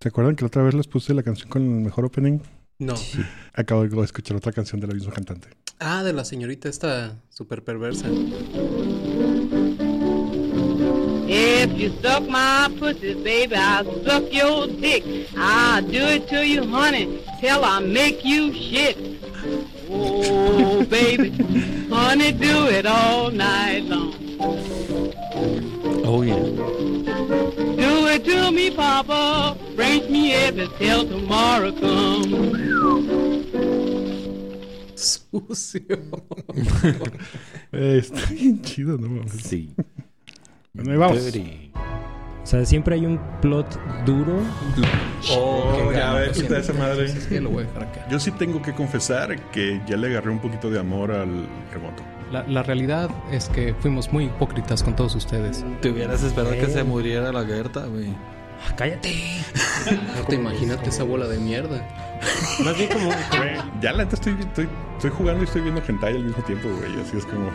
¿Se acuerdan que la otra vez les puse la canción con el mejor opening? No. Acabo de escuchar otra canción de la misma cantante. Ah, de la señorita esta súper perversa. If you suck my pussy, baby, I'll suck your dick. I'll do it to you, honey, till I make you shit. Oh, baby, honey, do it all night long. Oh, yeah. It to me, Papa. Me every till tomorrow comes. Sucio. Está bien chido, ¿no? mames? Sí. Bueno, ahí vamos. Dirty. O sea, siempre hay un plot duro. Oh, ya Lo ves, está esa madre. Es que lo voy a dejar acá. Yo sí tengo que confesar que ya le agarré un poquito de amor al remoto. La, la realidad es que fuimos muy hipócritas con todos ustedes. Te hubieras esperado que se muriera la Gerta, güey. Ah, ¡Cállate! No te imagínate esa bola de mierda. Más bien como... Ya la neta estoy, estoy, estoy jugando y estoy viendo hentai al mismo tiempo, güey. Así es como...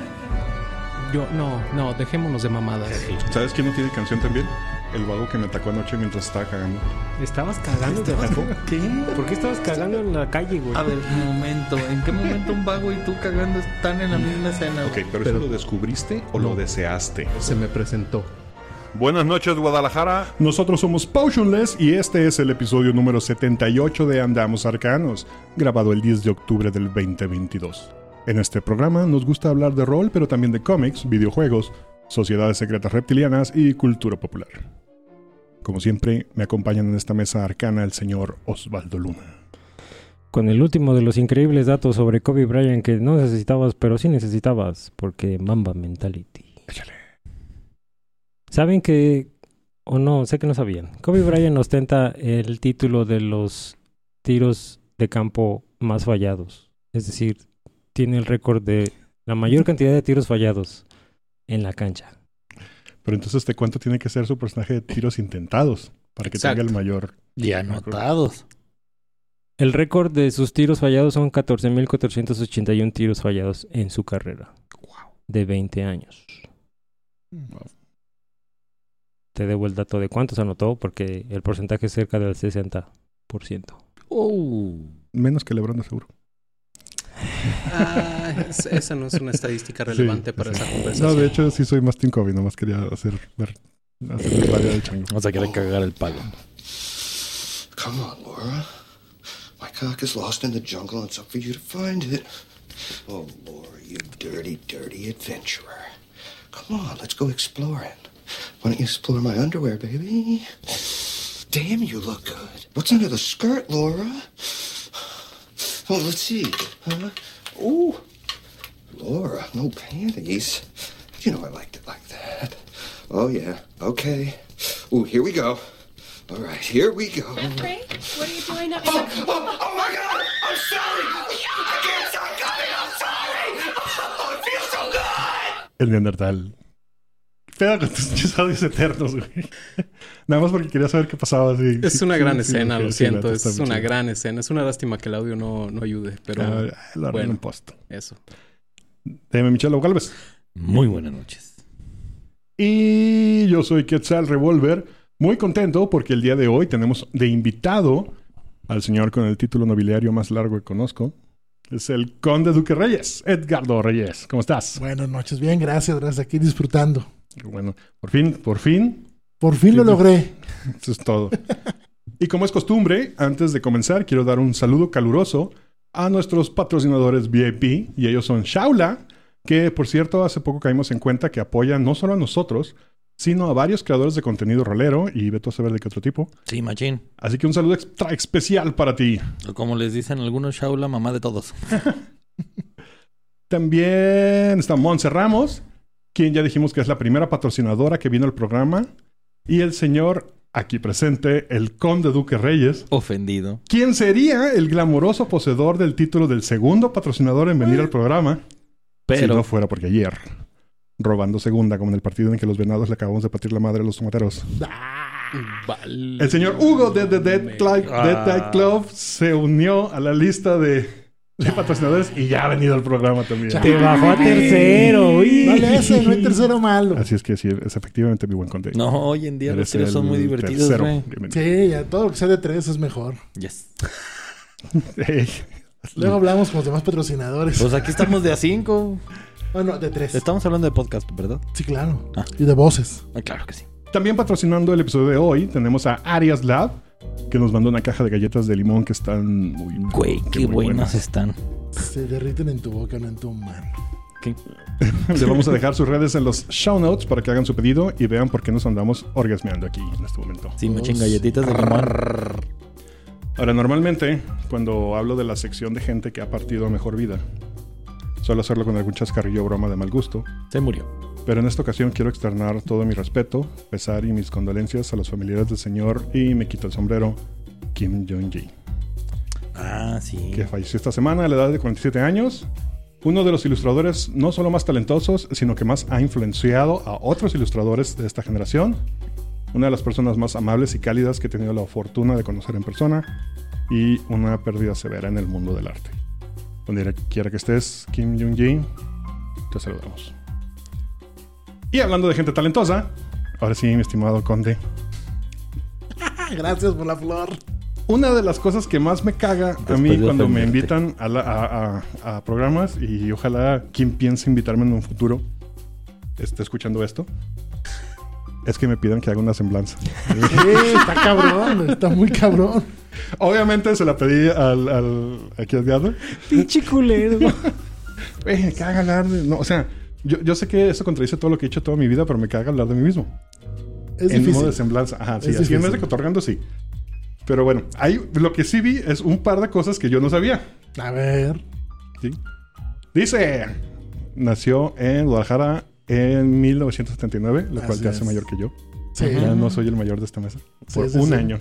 Yo, no, no, dejémonos de mamadas. ¿Sabes quién no tiene canción también? El vago que me atacó anoche mientras estaba cagando. ¿Estabas cagando? ¿Te atacó? ¿Qué? ¿Por qué estabas cagando en la calle, güey? A ver, un momento. ¿En qué momento un vago y tú cagando están en la misma escena? Ok, pero, Pero- ¿eso lo descubriste o lo deseaste? Se me presentó. Buenas noches, Guadalajara. Nosotros somos Potionless y este es el episodio número 78 de Andamos Arcanos, grabado el 10 de octubre del 2022. En este programa nos gusta hablar de rol, pero también de cómics, videojuegos, sociedades secretas reptilianas y cultura popular. Como siempre, me acompañan en esta mesa arcana el señor Osvaldo Luna. Con el último de los increíbles datos sobre Kobe Bryant que no necesitabas, pero sí necesitabas, porque Mamba Mentality. ¿Saben que, o no, sé que no sabían? Kobe Bryant ostenta el título de los tiros de campo más fallados. Es decir, tiene el récord de la mayor cantidad de tiros fallados en la cancha. Pero entonces, ¿de cuánto tiene que ser su personaje de tiros intentados para que Exacto. tenga el mayor? Y anotados. El récord de sus tiros fallados son 14.481 tiros fallados en su carrera. De 20 años. Te debo el dato de cuántos anotó porque el porcentaje es cerca del 60%. Oh. Menos que LeBron, seguro. Ah, es- esa no es una estadística relevante Sí, para sí. esa conversación. No, de hecho, sí soy más Team Kobe. Nomás quería hacer ver, hacer el área del chango. Vamos a querer cagar el palo. Come on, Laura. My cock is lost in the jungle, and it's up for you to find it. Oh, Laura, you dirty, dirty adventurer. Come on, let's go exploring. Why don't you explore my underwear, baby? Damn, you look good. What's under the skirt, Laura? Oh, let's see. Huh? Ooh. Laura, no panties. You know I liked it like that. Oh, yeah. Okay. Oh, here we go. All right, here we go. Jeffrey, what are you doing up Oh, here? oh, oh my God! I'm sorry! I can't stop coming! I'm sorry! Oh, it feels so good! El Neandertal. Pedo con tus pinches audios eternos, güey. Nada más porque quería saber qué pasaba. sí, Es sí, una sí, gran sí, escena, sí, lo siento. Es una chido. gran escena. Es una lástima que el audio no, no ayude, pero Ah, lo haré bueno. en post. eso. Deme Michelo Galvez. Muy buenas noches. Y yo soy Quetzal Revolver. Muy contento porque el día de hoy tenemos de invitado al señor con el título nobiliario más largo que conozco. Es el Conde Duque Reyes, Edgardo Reyes. ¿Cómo estás? Buenas noches, bien, gracias, gracias, aquí disfrutando. Bueno, por fin, por fin, Por fin lo logré. Eso es todo. y como es costumbre, antes de comenzar, quiero dar un saludo caluroso a nuestros patrocinadores VIP, y ellos son Shaula, que por cierto, hace poco caímos en cuenta que apoyan no solo a nosotros, sino a varios creadores de contenido rolero, y veto a saber de qué otro tipo. Sí, machín. Así que un saludo extra especial para ti. O como les dicen algunos, Shaula, mamá de todos. También está Monse Ramos, quien ya dijimos que es la primera patrocinadora que vino al programa, y el señor aquí presente, el Conde Duque Reyes, Ofendido. ¿Quién sería el glamoroso poseedor del título del segundo patrocinador en venir al programa? Pero Si no fuera porque ayer, robando segunda, como en el partido en que los venados le acabamos de partir la madre a los tomateros. Vale. El señor Hugo de The Dead, Ah. Club se unió a la lista de Sí, patrocinadores y ya ha venido el programa también. Te bajó a tercero, uy. No le hace, no hay tercero malo. Así es que sí, es efectivamente mi buen contenido. No, hoy en día los tiros son muy divertidos, tercero. Sí, ya todo lo que sea de tres es mejor. Yes. Luego hablamos con los demás patrocinadores. Pues aquí estamos de a cinco. Bueno, de tres. Estamos hablando de podcast, ¿verdad? Sí, claro. Ah. Y de voces. Ah, claro que sí. También patrocinando el episodio de hoy tenemos a Arias Lab, que nos mandó una caja de galletas de limón que están muy... Güey, qué muy buenas están. Se derriten en tu boca, no en tu mano. ¿Qué? Les vamos a dejar sus redes en los show notes para que hagan su pedido y vean por qué nos andamos orgasmeando aquí en este momento. Sí, me echen galletitas de limón. Ahora, normalmente, cuando hablo de la sección de gente que ha partido a mejor vida, suelo hacerlo con algún chascarrillo o broma de mal gusto, Se murió. pero en esta ocasión quiero externar todo mi respeto, pesar y mis condolencias a los familiares del señor y me quito el sombrero, Kim Jong-ji, Ah, sí. que falleció esta semana a la edad de 47 años. Uno de los ilustradores no solo más talentosos, sino que más ha influenciado a otros ilustradores de esta generación. Una de las personas más amables y cálidas que he tenido la fortuna de conocer en persona. Y una pérdida severa en el mundo del arte. Donde quiera que estés, Kim Jong-ji, te saludamos. Y hablando de gente talentosa, ahora sí, mi estimado conde. Gracias por la flor. Una de las cosas que más me caga a mí cuando me invitan a, la- a- a- a programas y ojalá quien piense invitarme en un futuro esté escuchando esto, es que me pidan que haga una semblanza. Sí, está cabrón. Está muy cabrón. Obviamente se la pedí al, al aquí al diablo. Pinche culero. Me caga hablar de... No, o sea, yo, yo sé que eso contradice todo lo que he hecho toda mi vida, pero me caga hablar de mí mismo. Es en modo difícil. de semblanza. Ajá, sí. Es así en vez de sí. Pero bueno, hay, lo que sí vi es un par de cosas que yo no sabía. A ver. ¿sí? Dice, nació en Guadalajara en 1979, lo cual te hace es. mayor que yo. Sí. Ya no soy el mayor de esta mesa. Por sí, un año.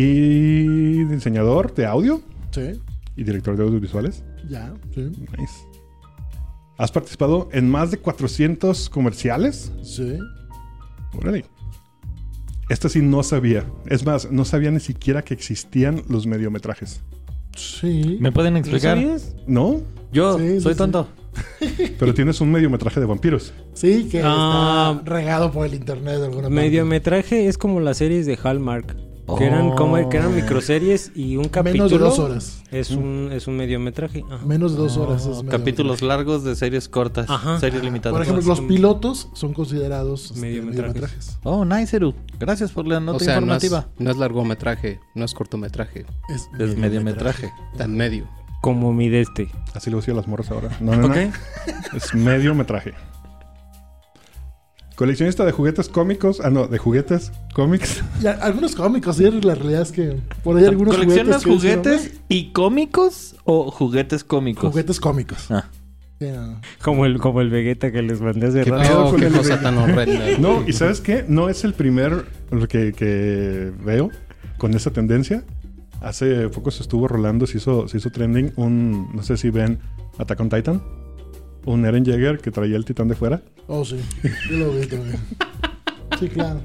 Y diseñador de audio Sí. y director de audiovisuales. Ya. Sí. Nice. Has participado en más de 400 comerciales. Sí. Órale. Esto sí no sabía. Es más, no sabía ni siquiera que existían los mediometrajes. Sí. ¿Me pueden explicar? ¿No? Yo Sí, soy sí. tonto. Pero tienes un mediometraje de vampiros. Sí, que Ah. está regado por el internet de alguna parte. Mediometraje es como las series de Hallmark. Que eran, como, que eran microseries y un capítulo. Menos de dos horas. Es un, es un mediometraje. Ajá. Menos de dos horas. es medio- Capítulos largos de series cortas. Ajá. Series limitadas. Por ejemplo, los pilotos son considerados este, Mediometrajes. mediometrajes. Oh, nice, Eru. Gracias por la nota o sea, no es, informativa. no es largometraje, no es cortometraje, Es, Es mediometraje. en medio. Como mi de este. Así lo decía las morras ahora. No, no, no. Ok. Es mediometraje. Coleccionista de juguetes cómicos. Ah, no, de juguetes cómics. Y a- algunos cómicos, sí, la realidad es que por ahí algunos ¿Coleccionas juguetes. que juguetes y cómicos o juguetes cómicos? "Oh, Juguetes cómicos. Ah. Como el, como el Vegeta que les mandé hace ¿Qué rato. Oh, qué cosa tan horrenda. No, y ¿sabes qué? No es el primer que, que veo con esa tendencia. Hace poco se estuvo rolando, se hizo, se hizo trending un, no sé si ven Attack on Titan, un Eren Jaeger que traía el titán de fuera. Oh, sí. Yo lo vi también. Sí, claro.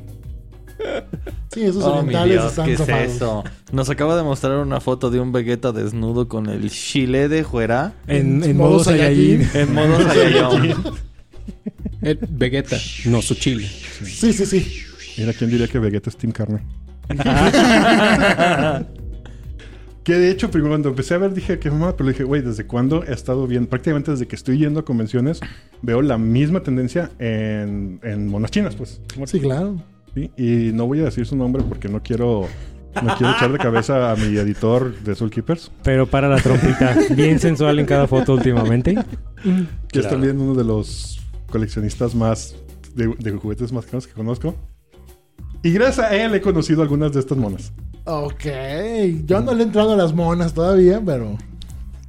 Sí, esos Oh, orientales Dios, están ¿qué es zafados. eso? Nos acaba de mostrar una foto de un Vegeta desnudo con el chile de fuera En, en Modo modo Saiyajin. en modo Saiyajin. El Vegeta, no su chile. Sí, sí, sí. Mira, ¿quién diría que Vegeta es Team Carne? que de hecho, primero cuando empecé a ver dije que mamá, pero dije, güey, ¿desde cuándo he estado viendo? Prácticamente desde que estoy yendo a convenciones, veo la misma tendencia en, en monas chinas, pues. Sí, claro. Sí, Y no voy a decir su nombre porque no quiero, no quiero echar de cabeza a mi editor de Soul Keepers, Pero para la trompita. Bien sensual en cada foto últimamente. que es también uno de los coleccionistas más de, de juguetes más caros que conozco. Y gracias a él he conocido algunas de estas monas. Ok. Yo no le he entrado a las monas todavía, pero.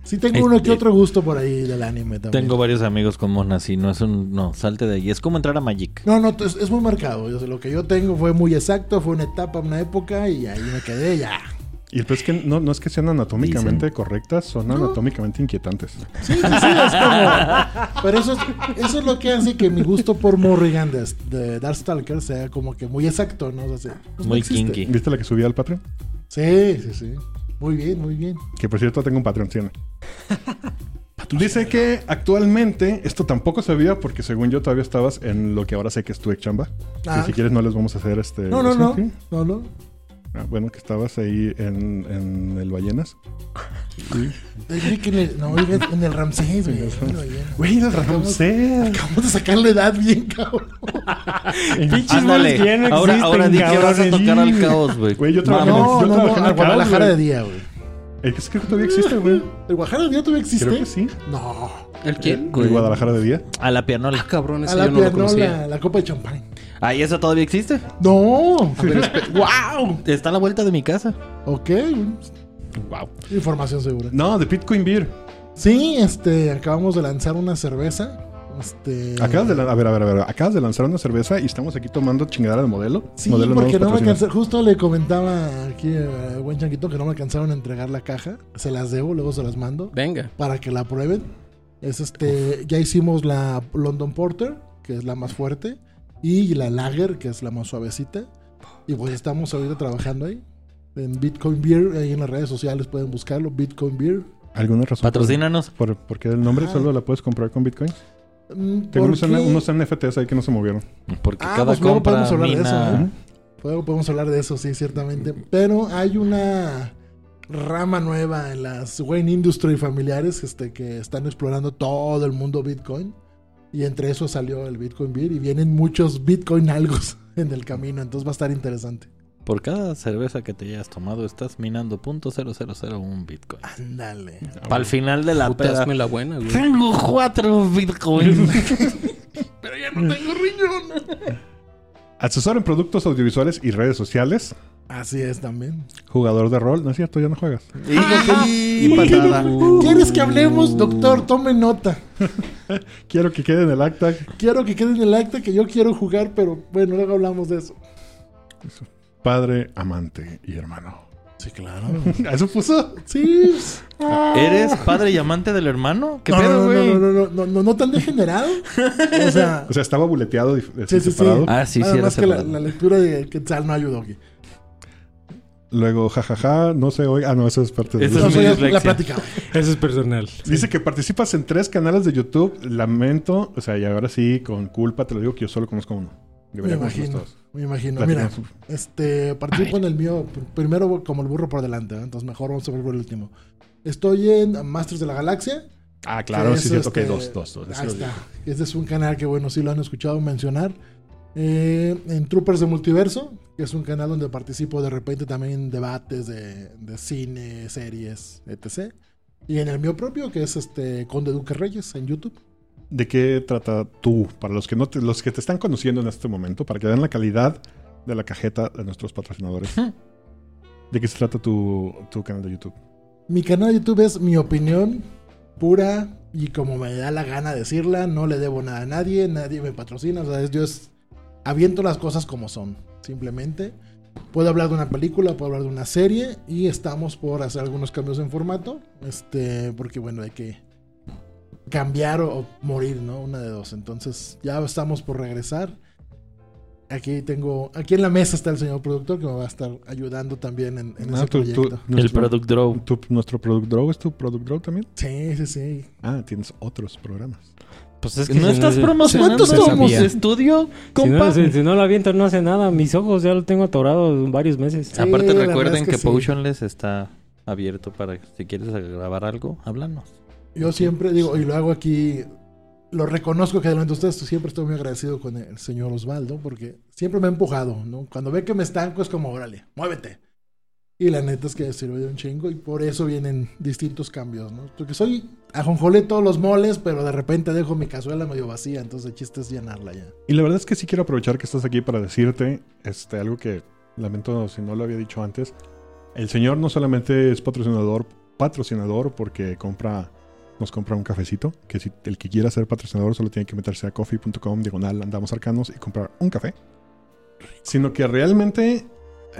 Sí tengo uno que Este- otro gusto por ahí del anime también. Tengo varios amigos con monas y no es un... No, salte de ahí. Es como entrar a Magic. No, no, es, es muy marcado. Yo sé, lo que yo tengo fue muy exacto, fue una etapa, una época y ahí me quedé ya. Y el es que no, no es que sean anatómicamente correctas, son anatómicamente inquietantes. Sí, sí, sí, es como. Pero eso es, eso es lo que hace que mi gusto por Morrigan de, de Darkstalker sea como que muy exacto, ¿no? O sea, sí, pues Muy kinky. ¿Viste la que subí al Patreon? Sí, sí, sí. Muy bien, muy bien. Que por cierto tengo un Patreon, tiene. Dice que actualmente, esto tampoco sabía porque según yo todavía estabas en lo que ahora sé que es tu ex chamba. Ah. Que si quieres no les vamos a hacer este... No, no, ¿sí? no. ¿Sí? No, no. Ah, bueno, que estabas ahí en, en el Ballenas. Que en el, no, en el Ramsés, güey. Güey, el Ramsés. Acabamos de sacar la edad bien, cabrón. Pinches que ya no ahora, existen, ahora di que vas a tocar al caos, güey. Güey, yo trabajé No, el- yo no, trabajé no, en al el Guadalajara de día, güey. Es que creo que todavía existe, güey. ¿El Guadalajara de día todavía existe? Creo que sí. No. ¿El quién? El Guadalajara de día. A la pianola. Ah, cabrón, A ese la yo no lo pianola, conocía. la copa de champán. Ah, ¿y eso todavía existe? No. ¡Wow! Está a la vuelta de mi casa. Ok. Wow. Información segura. No, de Bitcoin Beer. Sí, este, acabamos de lanzar una cerveza. Este. Acabas de, la- a ver, a ver, a ver. Acabas de lanzar una cerveza y estamos aquí tomando chingadera de modelo. Sí, modelo porque no me alcanzó. Justo le comentaba aquí al buen Chanquito que no me alcanzaron a entregar la caja. Se las debo, luego se las mando. Venga. para que la prueben. Es este, ya hicimos la London Porter, que es la más fuerte, y la Lager, que es la más suavecita. Y pues estamos ahorita trabajando ahí. En Bitcoin Beer, ahí en las redes sociales pueden buscarlo, Bitcoin Beer. ¿Alguna razón? Patrocínanos. ¿Por, por qué el nombre Ah. solo la puedes comprar con Bitcoin? Mm, Tengo unos, NFTs ahí que no se movieron. Porque Ah, cada pues luego compra podemos hablar de eso. ¿eh? Luego podemos hablar de eso, sí, ciertamente. Pero hay una rama nueva en las Wayne Industry familiares este, que están explorando todo el mundo Bitcoin. Y entre eso salió el Bitcoin Beer y vienen muchos Bitcoin algos en el camino. Entonces va a estar interesante. Por cada cerveza que te hayas tomado, estás minando .0001 Bitcoin. Ándale. Para el final de la peda. hazme la buena, güey. Tengo cuatro Bitcoin. Asesor en productos audiovisuales y redes sociales. Así es también. Jugador de rol. No es cierto, ya no juegas. y patada. ¿Quieres que hablemos, doctor? Tome nota. Quiero que quede en el acta. Quiero que quede en el acta que yo quiero jugar, pero bueno, luego hablamos de eso. Padre, amante y hermano. Sí, claro. ¿Eso puso? Sí. ¿Eres padre y amante del hermano? ¿Qué no, pedo, no, güey? no, no, no, no, no, no tan degenerado. O sea, O sea, estaba buleteado sí, sí, sí. separado. Ah, sí, sí, Nada era más que la, la lectura de Quetzal no ayudó aquí. Luego, jajaja, no sé hoy. Ah, no, eso es parte de Eso No, es dislexia. la plática. Eso es personal. Dice que participas en tres canales de YouTube. Lamento, o sea, y ahora sí, con culpa te lo digo que yo solo conozco uno. Me imagino. Me imagino. Mira, este, participo en el mío pr- primero como el burro por delante, ¿eh? entonces mejor vamos a ver por el último. Estoy en Masters de la Galaxia. Ah, claro, que sí, es, cierto. Este, dos, dos, dos. Ahí está. Este es un canal que, bueno, sí lo han escuchado mencionar. Eh, en Troopers de Multiverso, que es un canal donde participo de repente también en debates de, de cine, series, etc. Y en el mío propio, que es este Conde Duque Reyes en YouTube. ¿De qué trata tú? Para los que no te, los que te están conociendo en este momento, para que vean la calidad de la cajeta de nuestros patrocinadores. ¿De qué se trata tu, tu canal de YouTube? Mi canal de YouTube es mi opinión pura y como me da la gana decirla, no le debo nada a nadie, nadie me patrocina, o sea, es- yo es, aviento las cosas como son, simplemente. Puedo hablar de una película, puedo hablar de una serie y estamos por hacer algunos cambios en formato, este, porque bueno, hay que cambiar o, o morir, ¿no? Una de dos. Entonces, ya estamos por regresar. Aquí tengo, aquí en la mesa está el señor productor que me va a estar ayudando también en, en Ah, ese proyecto. El nuestro- Product Draw. tu- nuestro Product Draw es tu Product Draw también. Sí, sí, sí. Ah, tienes otros programas. Pues es que ¿No si estás promocionando ¿Cuántos tu tomos? estudio, Si no, compa? si, si no lo aviento, no hace nada. Mis ojos ya lo tengo atorado varios meses. Sí, Aparte recuerden es que, que sí. Potionless está abierto para que si quieres grabar algo, háblanos. Yo siempre digo, y lo hago aquí, lo reconozco que delante de ustedes, siempre estoy muy agradecido con el señor Osvaldo, porque siempre me ha empujado, ¿no? Cuando ve que me estanco es como, órale, muévete. Y la neta es que sirve de un chingo y por eso vienen distintos cambios, ¿no? Porque soy ajonjolé todos los moles, pero de repente dejo mi cazuela medio vacía, entonces el chiste es llenarla ya. Y la verdad es que sí quiero aprovechar que estás aquí para decirte este, algo que lamento si no lo había dicho antes. El señor no solamente es patrocinador, patrocinador porque compra, nos compra un cafecito, que si el que quiera ser patrocinador solo tiene que meterse a coffee.com, diagonal, andamos arcanos y comprar un café. Sino que realmente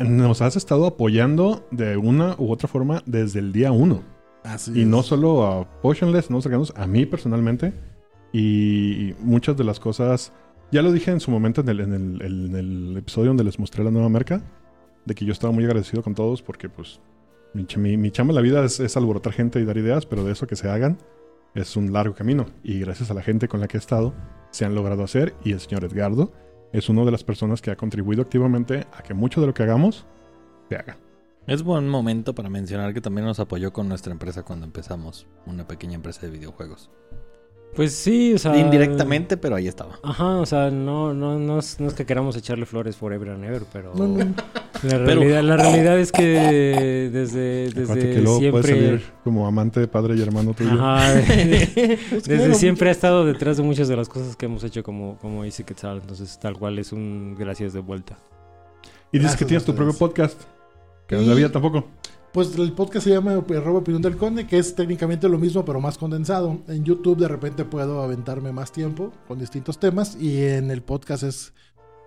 nos has estado apoyando de una u otra forma desde el día uno. Así Y es. no solo a Potionless, no cercanos, a mí personalmente. Y muchas de las cosas, ya lo dije en su momento en el, en el- en el episodio donde les mostré la nueva marca, de que yo estaba muy agradecido con todos porque pues Mi, mi, en la vida es, es alborotar gente y dar ideas, pero de eso que se hagan es un largo camino. Y gracias a la gente con la que he estado, se han logrado hacer. Y el señor Edgardo es una de las personas que ha contribuido activamente a que mucho de lo que hagamos se haga. Es buen momento para mencionar que también nos apoyó con nuestra empresa cuando empezamos, una pequeña empresa de videojuegos. Pues sí, o sea... Indirectamente, pero ahí estaba. Ajá, o sea, no, no, no, es, no es que queramos echarle flores forever and ever, pero... No, no. La, realidad, la realidad es que desde, desde que luego puedes siempre... salir como amante de padre y hermano tuyo. Ajá, de- desde siempre ha estado detrás de muchas de las cosas que hemos hecho como, como Easy Quetzal, entonces tal cual es un gracias de vuelta. y dices que tienes tu propio podcast. Que no sabía tampoco. Pues el podcast se llama Arroba Opinión del Conde, que es técnicamente lo mismo, pero más condensado. En YouTube de repente puedo aventarme más tiempo con distintos temas y en el podcast es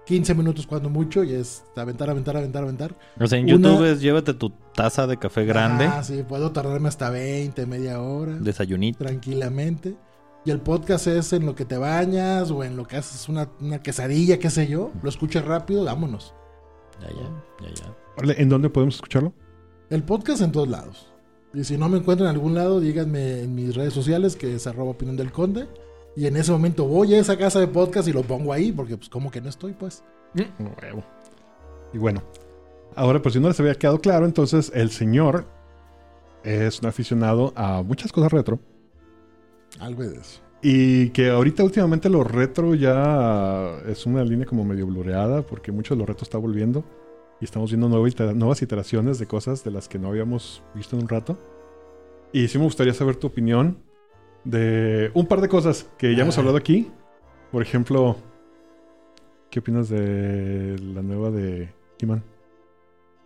15 minutos cuando mucho y es aventar, aventar, aventar, aventar. O sea, en Una- YouTube es llévate tu taza de café grande, Ah, sí, puedo tardarme hasta 20, media hora, desayunito. tranquilamente. Y el podcast es en lo que te bañas o en lo que haces una, una quesadilla, qué sé yo. Lo escuchas rápido, vámonos. Ya, ya, ya, ya. ¿En dónde podemos escucharlo? El podcast en todos lados. Y si no me encuentran en algún lado, díganme en mis redes sociales, que es arroba opinión del conde. Y en ese momento voy a esa casa de podcast y lo pongo ahí, porque pues como que no estoy, pues. Huevo. Y bueno, ahora por si no les había quedado claro, entonces el señor es un aficionado a muchas cosas retro. Algo de eso. Y que ahorita últimamente lo retro ya es una línea como medio blureada porque mucho de lo retro está volviendo. Y estamos viendo nuevas iteraciones de cosas de las que no habíamos visto en un rato. Y sí me gustaría saber tu opinión de un par de cosas que ya hemos Ah. hablado aquí. Por ejemplo, ¿qué opinas de la nueva de He-Man?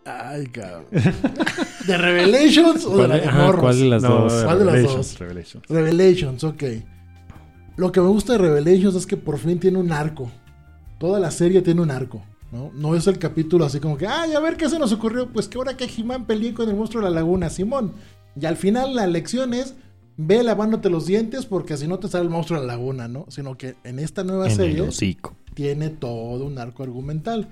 Ay, cabrón. ¿De Revelations o de la de Ajá? ¿cuál de las No, dos? ¿Cuál de las dos? Revelations. Revelations, ok. Lo que me gusta de Revelations es que por fin tiene un arco. Toda la serie tiene un arco. ¿No? No es el capítulo así como que, ay, a ver qué se nos ocurrió. Pues que ahora que He-Man peleé con el monstruo de la laguna, Simón. Y al final la lección es, ve lavándote los dientes porque si no te sale el monstruo de la laguna, ¿no? Sino que en esta nueva En serie tiene todo un arco argumental.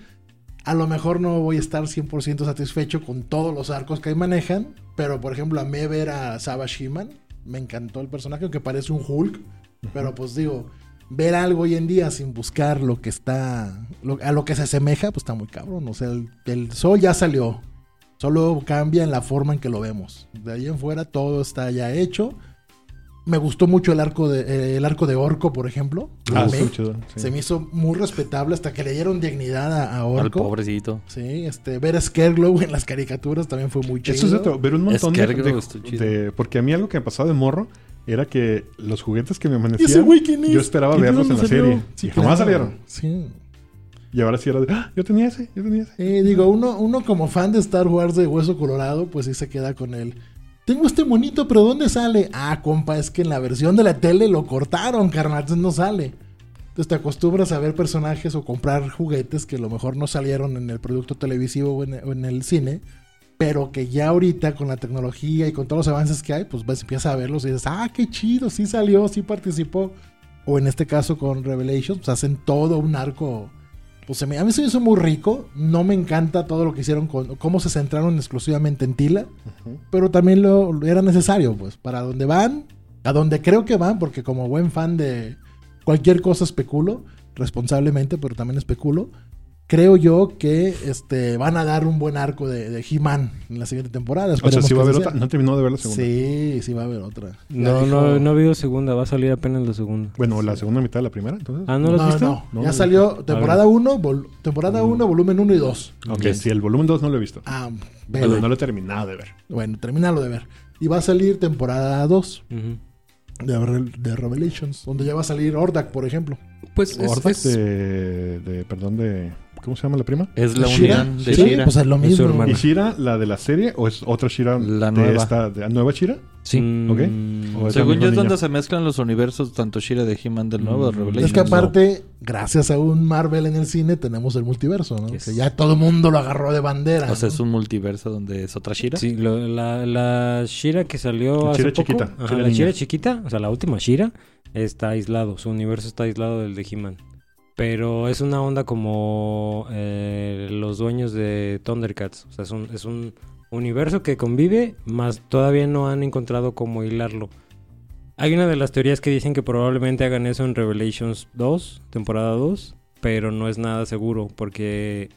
A lo mejor no voy a estar 100% satisfecho con todos los arcos que ahí manejan, pero por ejemplo a mí ver a Savage He-Man, me encantó el personaje, aunque parece un Hulk, pero pues digo, ver algo hoy en día sin buscar lo que está, lo- a lo que se asemeja, pues está muy cabrón. O sea, el, el sol ya salió, solo cambia en la forma en que lo vemos. De ahí en fuera todo está ya hecho. Me gustó mucho el arco de, eh, el arco de Orco, por ejemplo. Ah, chido, sí. Se me hizo muy respetable hasta que le dieron dignidad a, a Al Orco. pobrecito. Sí, este, ver a Scareglow en las caricaturas también fue muy chido. Eso es otro, ver un montón de, de- de- Porque a mí algo que me pasaba de morro era que los juguetes que me ¿Y ese amanecían, güey quién es? yo esperaba ¿Quién verlos en la salió? serie. Sí, y jamás salieron. Sí. Y ahora sí era de, "Ah, yo tenía ese, yo tenía ese. Eh, digo, uno, uno como fan de Star Wars de Hueso Colorado, pues sí se queda con él. Tengo este monito, pero ¿dónde sale? Ah, compa, es que en la versión de la tele lo cortaron, carnal, entonces no sale. Entonces te acostumbras a ver personajes o comprar juguetes que a lo mejor no salieron en el producto televisivo o en, o en el cine, pero que ya ahorita con la tecnología y con todos los avances que hay, pues ves, empiezas a verlos y dices, ah, qué chido, sí salió, sí participó. O en este caso con Revelations, pues hacen todo un arco pues a mí se me hizo muy rico. No me encanta todo lo que hicieron con cómo se centraron exclusivamente en Tila, pero también lo era necesario, pues, para donde van, a donde creo que van, porque como buen fan de cualquier cosa especulo, responsablemente, pero también especulo. Creo yo que este van a dar un buen arco de, de He-Man en la siguiente temporada. O sea, sí va a haber otra. No terminó de ver la segunda. Sí, sí va a haber otra. Ya No, dijo- no, no ha habido segunda, va a salir apenas la segunda. Bueno, la segunda mitad de la primera, entonces. Ah, ¿no lo has No, visto? no, No, ya no, salió temporada 1, temporada 1, volumen 1 y 2. ok, Bien. sí, el volumen 2 no lo he visto. Ah, Pero vele. no lo he terminado de ver. Bueno, termínalo de ver. Y va a salir temporada 2 Ujú. de, Re- de Revelations, donde ya va a salir Ordak, por ejemplo. Pues es, Ordax es- de, de. Perdón, de. ¿Cómo se llama la prima? Es la ¿Shira? unión de Sí, Shira. pues es lo Es mismo. hermana. ¿Y Shira, la de la serie, o es otra Shira La de nueva. esta de, nueva Shira? sí. Mm, ok. O es Según yo es donde se mezclan los universos, tanto Shira de He-Man del nuevo de Mm. Revelations. Es que aparte, gracias a un Marvel en el cine, tenemos el multiverso, ¿no? Yes. Que ya todo el mundo lo agarró de bandera. O sea, ¿no? es un multiverso donde es otra Shira. Sí, lo- la, la Shira que salió La hace Shira poco, chiquita, ajá, Shira la niña. Shira chiquita, o sea, la última Shira, está aislado. Su universo está aislado del de He-Man. Pero es una onda como eh, los dueños de Thundercats. O sea, es un, es un universo que convive, más todavía no han encontrado cómo hilarlo. Hay una de las teorías que dicen que probablemente hagan eso en Revelations 2, temporada 2, pero no es nada seguro porque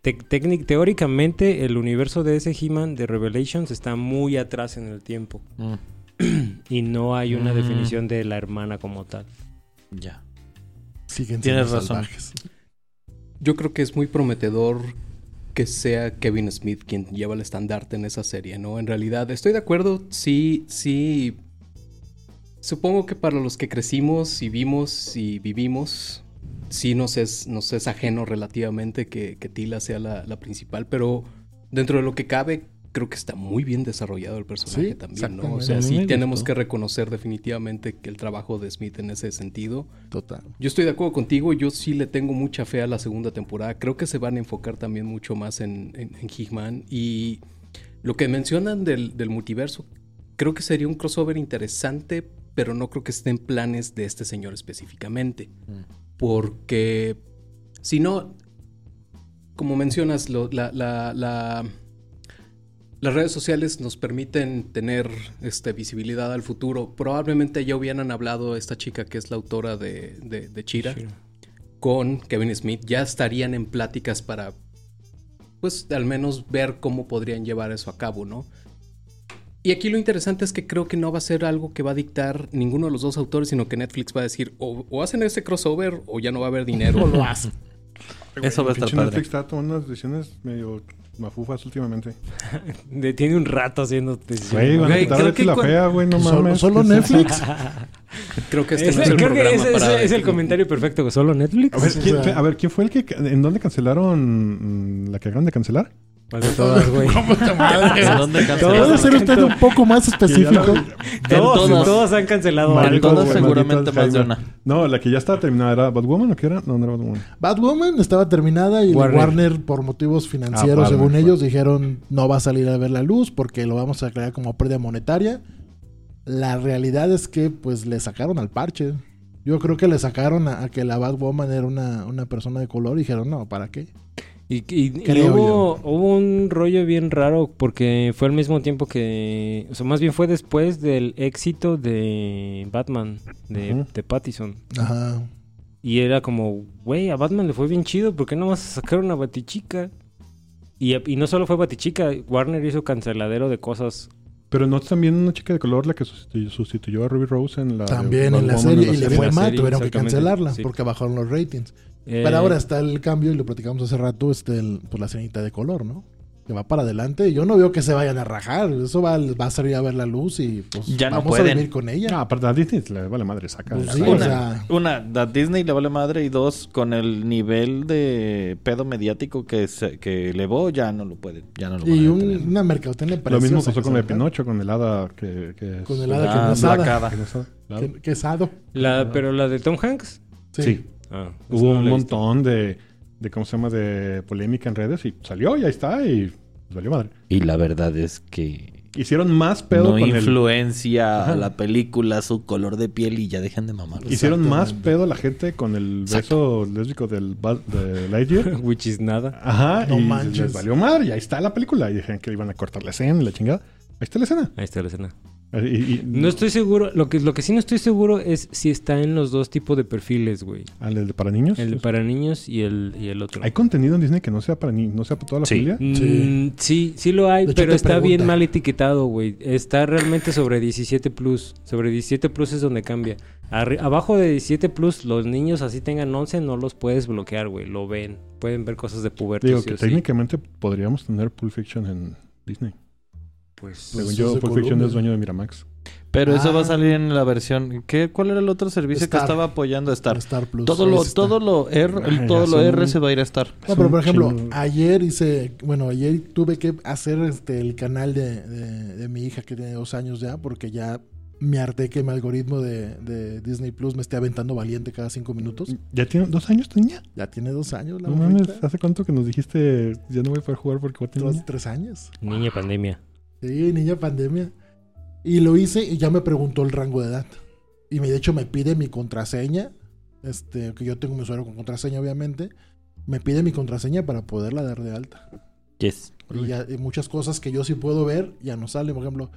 te- teóricamente el universo de ese He-Man de Revelations está muy atrás en el tiempo Mm, y no hay una Mm. definición de la hermana como tal. ya. Siguen Tienes siendo razón. salvajes. Yo creo que es muy prometedor que sea Kevin Smith quien lleva el estandarte en esa serie, ¿no? En realidad, estoy de acuerdo, sí, sí. Supongo que para los que crecimos y vimos y vivimos, sí nos es, nos es ajeno relativamente que, que Tila sea la, la principal, pero dentro de lo que cabe, creo que está muy bien desarrollado el personaje Sí, también, ¿no? O sea, sí tenemos gustó. que reconocer definitivamente que el trabajo de Smith en ese sentido. Total. Yo estoy de acuerdo contigo, yo sí le tengo mucha fe a la segunda temporada. Creo que se van a enfocar también mucho más en, en, en Hickman. Y lo que mencionan del, del multiverso, creo que sería un crossover interesante, pero no creo que esté en planes de este señor específicamente. Porque si no, como mencionas, lo- la, la- la- las redes sociales nos permiten tener este, visibilidad al futuro. Probablemente ya hubieran hablado esta chica que es la autora de, de, de Chira con Kevin Smith. Ya estarían en pláticas para, pues, al menos ver cómo podrían llevar eso a cabo, ¿no? Y aquí lo interesante es que creo que no va a ser algo que va a dictar ninguno de los dos autores, sino que Netflix va a decir o, o hacen ese crossover o ya no va a haber dinero. O lo hacen. Eso va a estar padre. Netflix está tomando unas decisiones medio mafufas últimamente. De- tiene un rato haciendo Güey, van a quitar creo que la cuan- fea, güey, no Solo, mames. solo ¿Qué es? Netflix. Creo que este Ese- no es el creo que ese- para... ese es el comentario perfecto. ¿Solo Netflix? A ver, ¿quién, O sea- a ver, ¿quién fue el que... ¿En dónde cancelaron mm, la que acaban de cancelar? ¿Cuál de todas, güey? ¿Cómo te madre? ¿En dónde ¿Puede ser usted un poco más específico? Todos, todas. todos han cancelado algo. todas seguramente más de una. No, la que ya estaba terminada era Batwoman, ¿o qué era? No, no era Batwoman. Batwoman estaba terminada y Warner. Warner, por motivos financieros, Ah, según ellos, dijeron no va a salir a ver la luz porque lo vamos a declarar como pérdida monetaria. La realidad es que pues le sacaron al parche. Yo creo que le sacaron a, a que la Batwoman era una, una persona de color y dijeron, no, ¿para qué? Y, y- hubo, hubo un rollo bien raro porque fue al mismo tiempo que... O sea, más bien fue después del éxito de Batman, de, de Pattison. Ajá. Y era como, güey, a Batman le fue bien chido, ¿por qué no vas a sacar una batichica? Y, y no solo fue batichica, Warner hizo canceladero de cosas. Pero no es también una chica de color la que sustitu- sustituyó a Ruby Rose en la... También en la serie y le fue mal, tuvieron que cancelarla sí. porque bajaron los ratings. Eh, Pero ahora está el cambio y lo platicamos hace rato, este, el- pues la cenita de color, ¿no? Que va para adelante y yo no veo que se vayan a rajar. Eso va, va a salir a ver la luz y pues Ya no vamos a pueden. vivir con ella. No, aparte a Disney le vale madre, saca. Pues sí, o sea- Una, a Disney le vale madre y dos, con el nivel de pedo mediático que se, que elevó, ya no lo puede, ya no lo y a un- detener. una mercadotecnia Lo mismo que pasó con el. Pinocho, con el hada que... que es- Con el hada Ah, que no es hada, que no es hada, que, que es hado. la, pero la de Tom Hanks. Sí. Sí. Ah, Hubo no un montón de, de, ¿cómo se llama? De polémica en redes y salió y ahí está y pues, valió madre. Y la verdad es que Hicieron más pedo no con el... influencia Ajá. a la película su color de piel y ya dejan de mamar. Hicieron más pedo la gente con el beso lésbico del de Lightyear. Which is nada. Ajá, No y manches. les valió madre y ahí está la película. Y dijeron que iban a cortar la escena y la chingada. Ahí está la escena. Ahí está la escena. Y, y- No estoy seguro. Lo que, lo que sí no estoy seguro es si está en los dos tipos de perfiles, güey. Ah, ¿El de para niños? El de para niños y el, y el otro. ¿Hay contenido en Disney que no sea para niños, no sea para toda la Sí. familia? Mm, sí, sí lo hay, hecho, pero está pregunta. bien mal etiquetado, güey. Está realmente sobre 17 plus. Sobre 17 plus es donde cambia. Arri- abajo de 17 plus, los niños así tengan 11 no los puedes bloquear, güey. Lo ven. Pueden ver cosas de pubertos. Digo sí que o sí. técnicamente podríamos tener Pulp Fiction en Disney. Pues, Según Pues yo, es de Pulp Fiction es dueño de Miramax. Pero eso va a Ah. salir en la versión. ¿qué, ¿Cuál era el otro servicio que Star. estaba apoyando a Star? Star Plus. Todo lo, todo lo R, el- Ay, todo lo R se va a ir a Star. No, pero por ejemplo, chingo. ayer hice, bueno, ayer tuve que hacer este el canal de, de- de mi hija que tiene dos años ya, porque ya me harté que mi algoritmo de, de Disney Plus me esté aventando valiente cada cinco minutos. ¿Ya tiene dos años tu niña? Ya tiene dos años la No mames. ¿hace cuánto que nos dijiste ya no voy a poder jugar porque voy a tener tres años. Niña pandemia. Sí, niña pandemia. Y lo hice y ya me preguntó el rango de edad. Y me, de hecho me pide mi contraseña. Este, que yo tengo mi usuario con contraseña, obviamente. Me pide mi contraseña para poderla dar de alta. Yes. Y, ya- y muchas cosas que yo sí puedo ver ya no salen. Por ejemplo,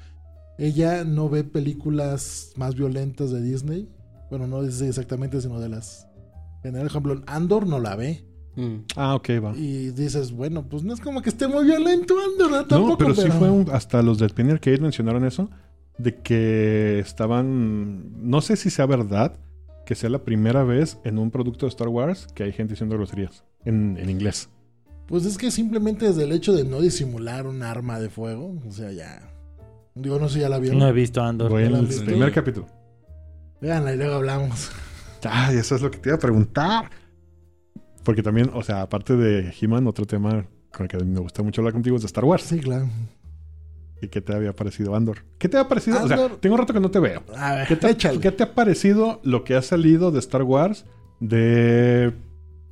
ella no ve películas más violentas de Disney. Bueno, no dice exactamente, sino de las... En general, por ejemplo, Andor no la ve. Mm. Ah, ok, va. Y dices, bueno, pues no es como que esté muy violento Andor, ¿no? Tampoco, no, pero, sí fue un- hasta los de Penny Arcade mencionaron eso, de que estaban, no sé si sea verdad, que sea la primera vez en un producto de Star Wars que hay gente diciendo groserías en, en inglés. Pues es que simplemente desde el hecho de no disimular un arma de fuego, o sea, ya... Digo, no sé si ya la vieron. No he visto Andor. Voy en el primer capítulo. Veanla y luego hablamos. Ay, eso es lo que te iba a preguntar. Porque también, o sea, aparte de He-Man, otro tema con el que me gusta mucho hablar contigo es de Star Wars. Sí, claro. ¿Y qué te había parecido Andor? ¿Qué te ha parecido? O sea, Andor- tengo un rato que no te veo. A ver, ¿Qué te, échale. ¿Qué te ha parecido lo que ha salido de Star Wars de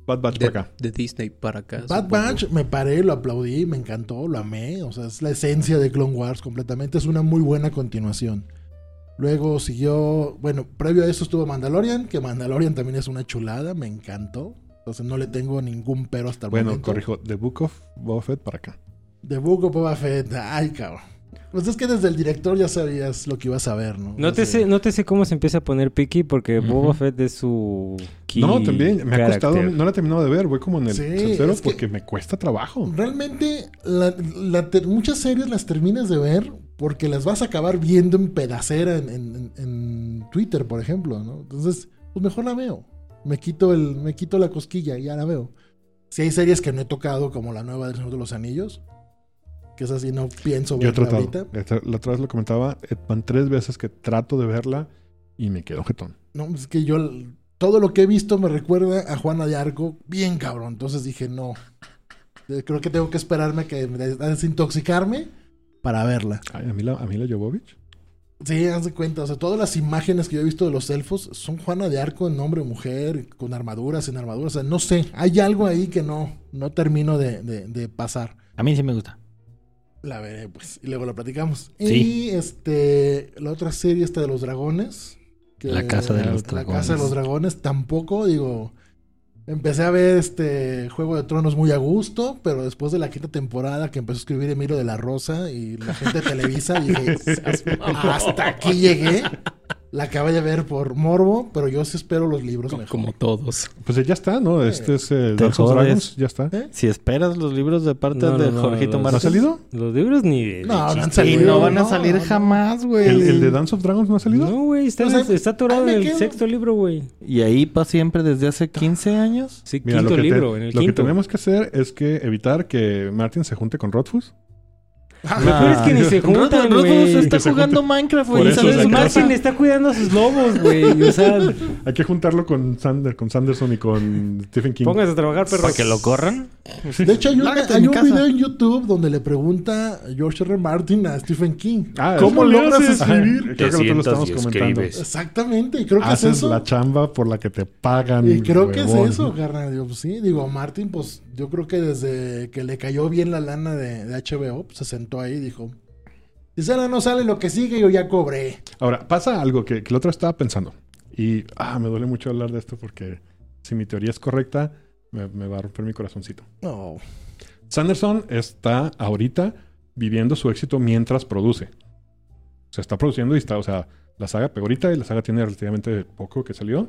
Bad Batch De, para acá? de Disney para acá. Bad supongo. Batch me paré, lo aplaudí, me encantó, lo amé. O sea, es la esencia de Clone Wars completamente. Es una muy buena continuación. Luego siguió, bueno, previo a eso estuvo Mandalorian, que Mandalorian también es una chulada, me encantó. Entonces no le tengo ningún pero hasta el Bueno, momento. corrijo, The Book of Boba Fett para acá. De Book of Boba Fett, ay cabrón. Pues es que desde el director ya sabías lo que ibas a ver, ¿no? Nótese, Desde- nótese cómo se empieza a poner picky porque Ujú. Boba Fett es su key No, también me ha costado, no la he terminado de ver, voy como en el Sí, tercero porque me cuesta trabajo. Realmente, la- la ter- muchas series las terminas de ver porque las vas a acabar viendo en pedacera en, en- en- en Twitter, por ejemplo, ¿no? Entonces, pues mejor la veo. Me quito, el, me quito la cosquilla y ya la veo. Si hay series que no he tocado, como la nueva del Señor de los Anillos, que es así, no pienso Yo he verla tratado, ahorita. esta- la otra vez lo comentaba, eh, van tres veces que trato de verla y me quedo jetón. No, es que yo, todo lo que he visto me recuerda a Juana de Arco, bien cabrón. Entonces dije, no. Eh, Creo que tengo que esperarme a que me- desintoxicarme para verla. Ay, a mí la, a mí la Jovovich. Sí, haz de cuenta. O sea, todas las imágenes que yo he visto de los elfos son Juana de Arco en hombre o mujer, con armaduras, sin armaduras. O sea, no sé. Hay algo ahí que no, no termino de, de- de pasar. A mí sí me gusta. La veré, pues. Y luego la platicamos. Sí. Y este. La otra serie, esta de los dragones. que- La Casa de los La Casa de Dragones. los Dragones. Tampoco, digo. Empecé a ver este Juego de Tronos muy a gusto, pero después de la quinta temporada que empezó a escribir Emilio de la Rosa y la gente de Televisa, dije, hasta aquí llegué. La acabé de ver por morbo, pero yo sí espero los libros Como, mejor. como todos. Pues ya está, ¿no? Este es el of jodes. Dragons, ya está. ¿Eh? Si esperas los libros de parte No, de no, no, Jorgito los- ¿No ha salido? Los libros ni de, No, no han chiste. Y salido. no van a No, salir no. jamás, güey. ¿El, el de Dance of Dragons no ha salido? No, güey, está, atorado ahí en el quedo. sexto libro, güey. Y ahí para siempre desde hace 15 años. Sí, Mira, quinto te- libro, en el lo que tenemos que hacer es que evitar que Martin se junte con Rothfuss. Lo peor es que ni se juntan, güey. está jugando. Minecraft, güey. ¿sabes? Martin está cuidando a sus lobos, güey. O sea, Hay que juntarlo con, Sander, con Sanderson y con Stephen King. pónganse a trabajar, perros. ¿Para que lo corran? De hecho, hay, una- un casa. video en YouTube donde le pregunta George R. R. Martin a Stephen King. Ah, ¿Cómo logras Ajá, escribir? Creo que nosotros lo estamos comentando. Exactamente, y creo que es Haces eso. la chamba por la que te pagan. Y creo que es eso, carnal. Digo, pues sí, digo, Martin, pues yo creo que desde que le cayó bien la lana de, de HBO, pues, se sentó ahí y dijo: Si sale no sale lo que sigue, yo ya cobré. Ahora, pasa algo que, que el otro estaba pensando. Y ah, me duele mucho hablar de esto porque si mi teoría es correcta, me, me va a romper mi corazoncito. No. Sanderson está ahorita viviendo su éxito mientras produce. Se está produciendo y está, o sea, la saga pegó ahorita y la saga tiene relativamente poco que salió.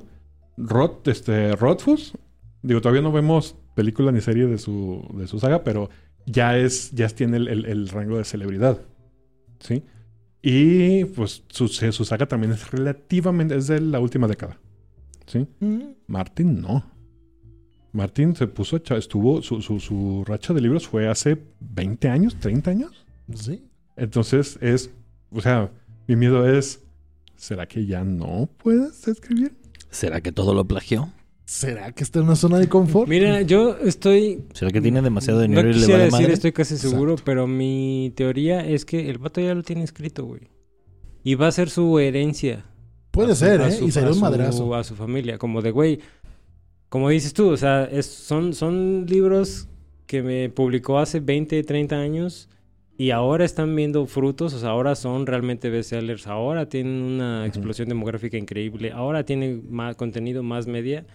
Rod, este, Rothfuss, digo, todavía no vemos película ni serie de su, de su saga, pero ya es, ya tiene el, el- el rango de celebridad. ¿Sí? Y pues su, su saga también es relativamente, es de la última década. ¿Sí? Mm, Martin no. Martin se puso, estuvo, su, su, su racha de libros fue hace 20 años, 30 años. Sí. Entonces es, o sea, mi miedo es, ¿será que ya no puedes escribir? ¿Será que todo lo plagió? ¿Será que está en una zona de confort? Mira, yo estoy. ¿Será que tiene demasiado No dinero y le quisiera vale decir, madre? estoy casi seguro, pero mi teoría es que el vato ya lo tiene escrito, güey. Y va a ser su herencia. Puede a ser, a ¿eh? su- y sería a un madrazo. A su familia, como de, güey. Como dices tú, o sea, es- son, son libros que me publicó hace 20, 30 años y ahora están viendo frutos, o sea, ahora son realmente bestsellers, ahora tienen una explosión demográfica increíble, ahora tienen más contenido, más media.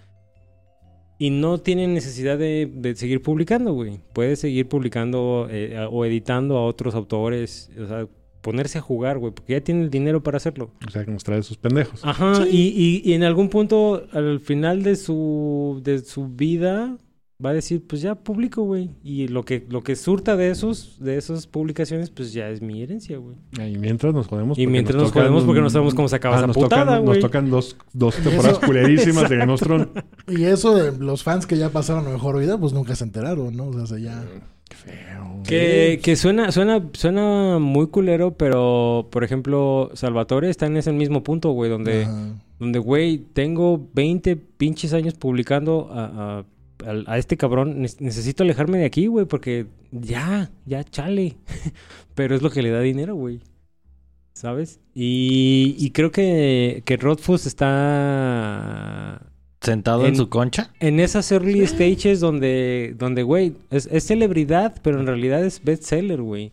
Y no tiene necesidad de, de seguir publicando, güey. Puede seguir publicando eh, a- o editando a otros autores, o sea, ponerse a jugar, güey, porque ya tiene el dinero para hacerlo. O sea, que nos trae sus pendejos. Ajá, y, y- y en algún punto, al final de su, de su vida, va a decir, pues ya publico, güey. Y lo que, lo que surta de esos, de esas publicaciones, pues ya es mi herencia, güey. Y mientras nos jodemos. Y porque mientras nos tocan- jodemos porque no sabemos cómo se acaba esa nos putada, tocan, güey. Nos tocan dos, dos temporadas Eso- culerísimas de Game of Thrones. Y eso de los fans que ya pasaron a mejor vida, pues nunca se enteraron, ¿no? O sea, ya. Qué feo. Que, que suena, suena, suena muy culero, pero por ejemplo, Salvatore está en ese mismo punto, güey, donde, Ajá. donde, güey, tengo 20 pinches años publicando a, a- a este cabrón. Ne- necesito alejarme de aquí, güey, porque ya, ya, chale. pero es lo que le da dinero, güey. ¿Sabes? Y, y creo que, que Rodfus está Sentado en, En- su concha. en esas early stages donde, donde, güey, es, es celebridad, pero en realidad es bestseller, güey.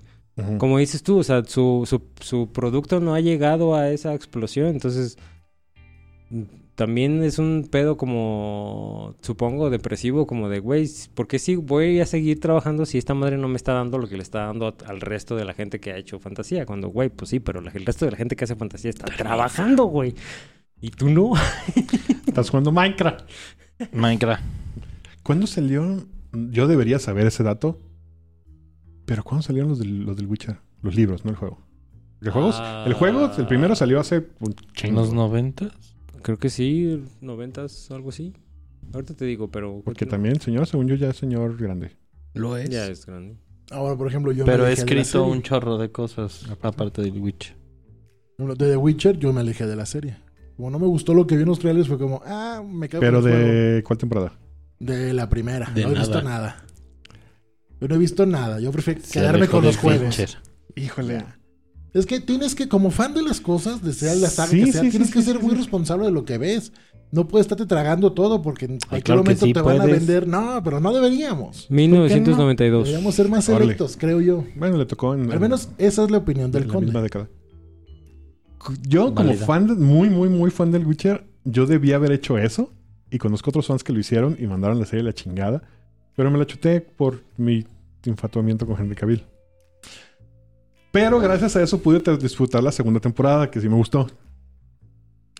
Como dices tú, o sea, su, su, su producto no ha llegado a esa explosión, entonces también es un pedo como, supongo, depresivo, como de, güey, ¿por qué sí voy a seguir trabajando si esta madre no me está dando lo que le está dando a- al resto de la gente que ha hecho fantasía? Cuando, güey, pues sí, pero la- el resto de la gente que hace fantasía está trabajando, güey. Y tú no. Estás jugando Minecraft. Minecraft. ¿Cuándo salió? Yo debería saber ese dato. Pero ¿cuándo salieron los del, los del Witcher? Los libros, no el juego. ¿El juego? Ah. El juego, el primero salió hace un ¿En chingo. los noventas? Creo que sí, noventas, algo así. Ahorita te digo, pero... Porque también, señor, según yo, ya es señor grande. Lo es. Ya es grande. Ahora, por ejemplo, yo me Pero he alejé de la escrito un chorro de cosas aparte del Witch. De The Witcher, yo me alejé de la serie. Como no me gustó lo que vi en los trailers, fue como, ah, me cago Pero en el juego. de... ¿Cuál temporada? De la primera. De no he visto nada. Yo no he visto nada. Yo prefiero Se quedarme con los juegos. Witcher. Híjole. Es que tienes que, como fan de las cosas, de sea la saga Sí, que sea, sí, tienes sí, que sí, ser sí, muy sí. responsable de lo que ves. No puedes estarte tragando todo porque en cualquier claro que momento sí te van a vender. No, pero no deberíamos. 1992. Deberíamos ser más Órale. selectos, creo yo. Bueno, le tocó en... Al menos esa es la opinión en del la conde. misma década. Yo, como fan, muy, muy, muy fan del Witcher, yo debía haber hecho eso. Y conozco otros fans que lo hicieron y mandaron la serie a la chingada. Pero me la chuté por mi infatuamiento con Henry Cavill. Pero gracias a eso pude disfrutar la segunda temporada, que sí me gustó.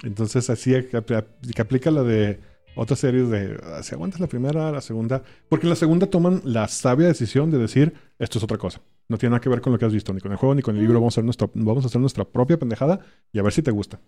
Entonces así que, aplica la de otras series de ah, si aguantas la primera, la segunda. Porque en la segunda toman la sabia decisión de decir esto es otra cosa. No tiene nada que ver con lo que has visto, ni con el juego, ni con el libro. Vamos a hacer, nuestra, vamos a hacer nuestra propia pendejada y a ver si te gusta.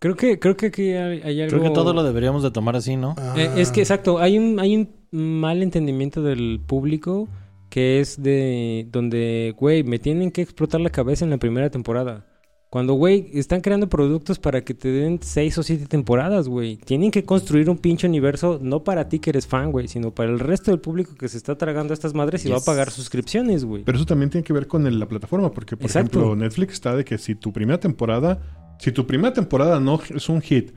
Creo que, creo que aquí hay, hay algo... Creo que todo lo deberíamos de tomar así, ¿no? Ah, Eh, es que exacto, hay un, hay un mal entendimiento del público que es de donde, güey, me tienen que explotar la cabeza en la primera temporada. Cuando, güey, están creando productos para que te den seis o siete temporadas, güey. Tienen que construir un pinche universo, no para ti que eres fan, güey, sino para el resto del público que se está tragando a estas madres y va a pagar suscripciones, güey. Pero eso también tiene que ver con el- la plataforma, porque por Exacto. ejemplo Netflix está de que si tu primera temporada, si tu primera temporada no es un hit,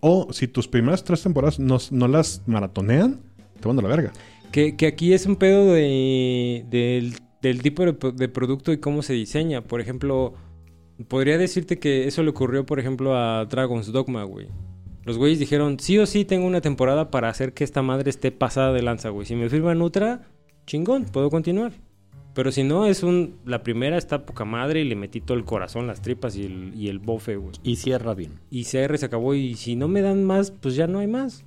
o si tus primeras tres temporadas no, no las maratonean, te van a la verga. Que, que aquí es un pedo de, del, del tipo de, de producto y cómo se diseña. Por ejemplo, podría decirte que eso le ocurrió, por ejemplo, a Dragon's Dogma, güey. Los güeyes dijeron, sí o sí tengo una temporada para hacer que esta madre esté pasada de lanza, güey. Si me firman otra, chingón, puedo continuar. Pero si no, es un... La primera está poca madre y le metí todo el corazón, las tripas y el, y el bofe, güey. Y cierra bien. Y CR se acabó y si no me dan más, pues ya no hay más.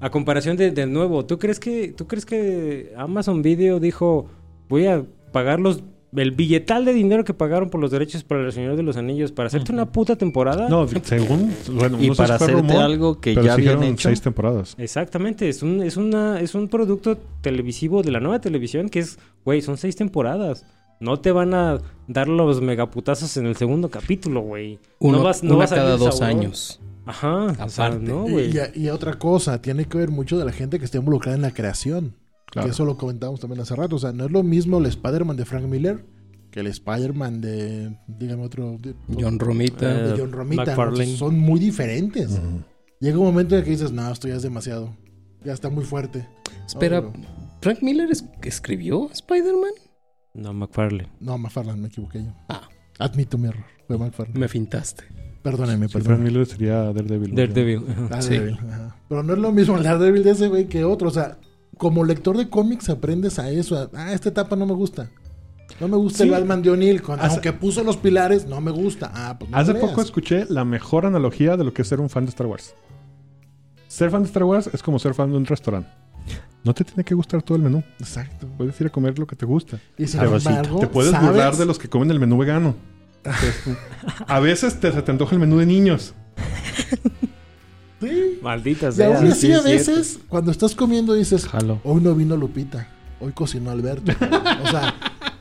A comparación de, de nuevo, ¿tú crees que tú crees que Amazon Video dijo, "Voy a pagar los el billetal de dinero que pagaron por los derechos para el Señor de los Anillos para hacerte una puta temporada?" No, según. Bueno, Y no para hacerte rumor, algo que pero ya habían hecho. seis temporadas. Exactamente, es un es una es un producto televisivo de la nueva televisión que es, güey, son seis temporadas. No te van a dar los megaputazos en el segundo capítulo, güey. Uno, no vas, no una va a cada dos sabor. años. Ajá, o sea, Aparte. no, Y, güey. y- y otra cosa, tiene que ver mucho de la gente que está involucrada en la creación. Claro. Que eso lo comentábamos también hace rato. O sea, no es lo mismo el Spider-Man de Frank Miller que el Spider-Man de, dígame otro, de, John Romita. de John Romita. ¿no? McFarlane. Son muy diferentes. Llega un momento en el que dices, no, esto ya es demasiado. Ya está muy fuerte. Espera, No, pero- ¿Frank Miller es- escribió Spider-Man? No, McFarlane. No, McFarlane, me equivoqué yo. Ah. Admito mi error. Fue McFarlane. Me fintaste. Perdóneme, Si Frank perdóneme. Miller sería Daredevil. Daredevil. ajá. Daredevil, ajá. Pero no es lo mismo el Daredevil de ese güey que otro. O sea, como lector de cómics aprendes a eso. a, ah, esta etapa no me gusta. No me gusta Sí. el Batman de O'Neill. Aunque puso los pilares, no me gusta. Ah, pues no Hace poco escuché la mejor analogía de lo que es ser un fan de Star Wars. Ser fan de Star Wars es como ser fan de un restaurante. No te tiene que gustar todo el menú. Exacto. Puedes ir a comer lo que te gusta. Y sin embargo, Te puedes ¿sabes? burlar de los que comen el menú vegano. A veces te, se te antoja el menú de niños. Sí. Maldita Y sea. aún así, sí, a cierto. veces, cuando estás comiendo, dices: Jalo. Hoy no vino Lupita. Hoy cocinó Alberto. o sea,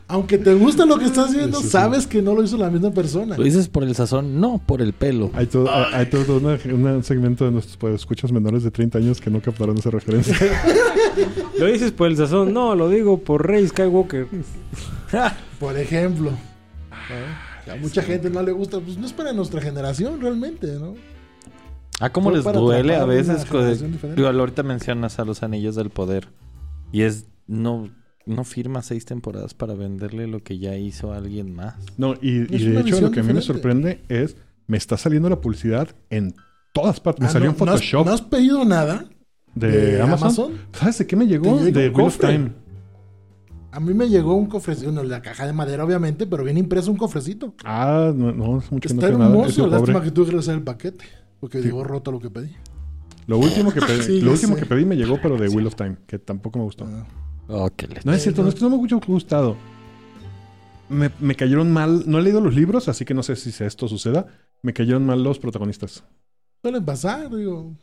aunque te gusta lo que estás viendo, Sí, sí, sí. sabes que no lo hizo la misma persona. ¿Lo dices por el sazón? No, por el pelo. Hay todo, hay, hay todo una- una- un segmento de nuestros escuchas menores de 30 años que no captaron esa referencia. ¿Lo dices por el sazón? No, lo digo por Rey Skywalker. Por ejemplo. ¿no? A mucha gente no le gusta, pues no es para nuestra generación realmente, ¿no? Ah, cómo Fue les duele a veces. Digo, ahorita mencionas a los anillos del poder. Y es. No, no firma seis temporadas para venderle lo que ya hizo alguien más. No, y, de hecho lo que a mí me sorprende es, me está saliendo la publicidad en todas partes. Me Ah, salió no, en Photoshop ¿No has, no has pedido nada de, de Amazon. Amazon? ¿Sabes de qué me llegó? De Wheel of. Time. A mí me llegó un cofrecito, bueno, la caja de madera obviamente, pero bien impreso un cofrecito. Ah, no, no, hace mucho no Está hermoso, lástima pobre. que tuve que regresar el paquete, porque Sí. llegó roto lo que pedí. Lo último que pedí, Sí, lo último sé. que pedí me llegó, pero de Wheel of Time, que tampoco me gustó. Ah. Oh, qué No es cierto, no es que no me ha mucho gustado. Me, me cayeron mal. No he leído los libros, así que no sé si esto suceda. Me cayeron mal los protagonistas. Suelen pasar, digo.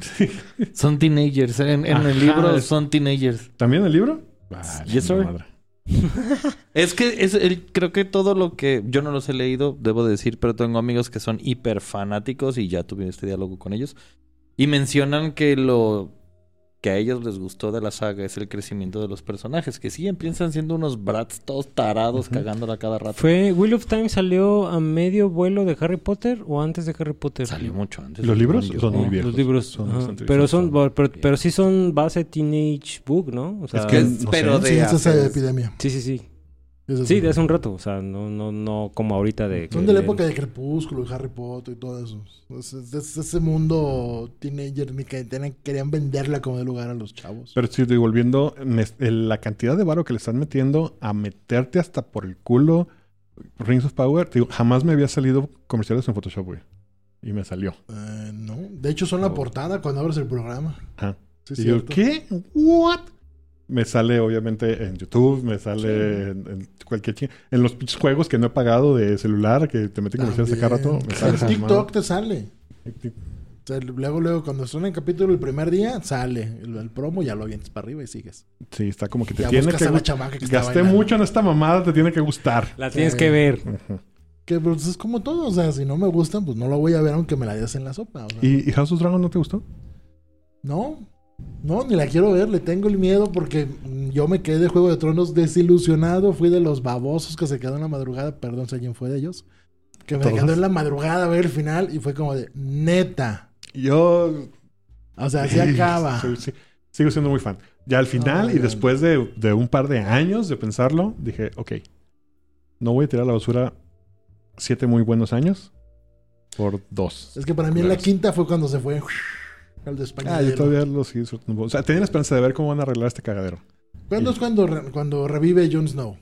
Sí. Son teenagers. En, en el libro es- son teenagers. ¿También el libro? Yes, chingada sir. madre. Es que es el, creo que todo lo que yo no los he leído, debo decir, pero tengo amigos que son hiper fanáticos y ya tuve este diálogo con ellos. Y mencionan que lo que a ellos les gustó de la saga es el crecimiento de los personajes, que sí empiezan siendo unos brats todos tarados, cagándola cada rato. ¿Fue Wheel of Time salió a medio vuelo de Harry Potter o antes de Harry Potter? Salió mucho antes. ¿Los libros son muy viejos? Los libros. Son pero son, pero, pero sí son base teenage book, ¿no? O sea, Es que Es- no pero sé. de Sí, es esa hace- epidemia. sí, sí, sí. Sí, de hace un rato. O sea, no, no, no como ahorita de. Son de la época de Crepúsculo, y Harry Potter y todo eso. Es, es- es ese mundo que tienen- querían venderla como de lugar a los chavos. Pero sí, devolviendo la cantidad de varo que le están metiendo a meterte hasta por el culo Rings of Power. digo, jamás me había salido comerciales en Photoshop, güey. Y me salió. Eh, no, de hecho son la Oh. portada cuando abres el programa. Ajá. Sí, y yo, cierto. ¿qué? ¿What? Me sale obviamente en YouTube, me sale en, en cualquier En los pinches juegos que no he pagado de celular, que te meten comerciales a cada rato, me sale En TikTok te sale. O sea, luego, luego, cuando suena el capítulo el primer día, sale el, el promo, ya lo avientas para arriba y sigues. Sí, está como que te Ya tiene que que está Gasté bailando. mucho en esta mamada, te tiene que gustar. La tienes Sí. que ver. Que pues, es como todo, o sea, si no me gustan, pues no lo voy a ver aunque me la des en la sopa. o sea. ¿Y, y House of Dragon no te gustó? No, no, ni la quiero ver, le tengo el miedo porque yo me quedé de Juego de Tronos desilusionado, fui de los babosos que se quedó en la madrugada, perdón si alguien fue de ellos, que me quedó en la madrugada a ver el final y fue como de, neta, Yo o sea, así acaba. Sí, sí. Sigo siendo muy fan. Ya al final y después de, de un par de años de pensarlo, dije, ok, no voy a tirar a la basura siete muy buenos años por dos. Es que para mí en la quinta fue cuando se fue al de España. Ah, yo todavía lo sigo disfrutando. O sea, tenía la esperanza de ver cómo van a arreglar este cagadero. ¿Cuándo es cuando, re- cuando revive Jon Snow?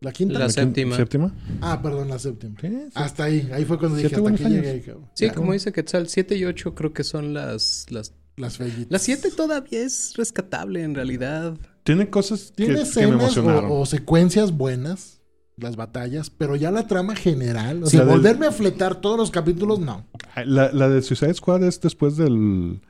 ¿La quinta? La quin- séptima. ¿Séptima? Ah, perdón, la séptima. Sí. Hasta ahí, ahí fue cuando dije, hasta aquí años. llegué. cabrón. Sí, Ya, como dice Quetzal, 7 y 8 creo que son las... Las, Las fellitas. las 7 todavía es rescatable en realidad. Tiene cosas que, Tiene que me escenas emocionaron. o, o secuencias buenas, las batallas, pero ya la trama general, o Sí, sea, la del- volverme a fletar todos los capítulos, no. La, la de Suicide Squad es después del,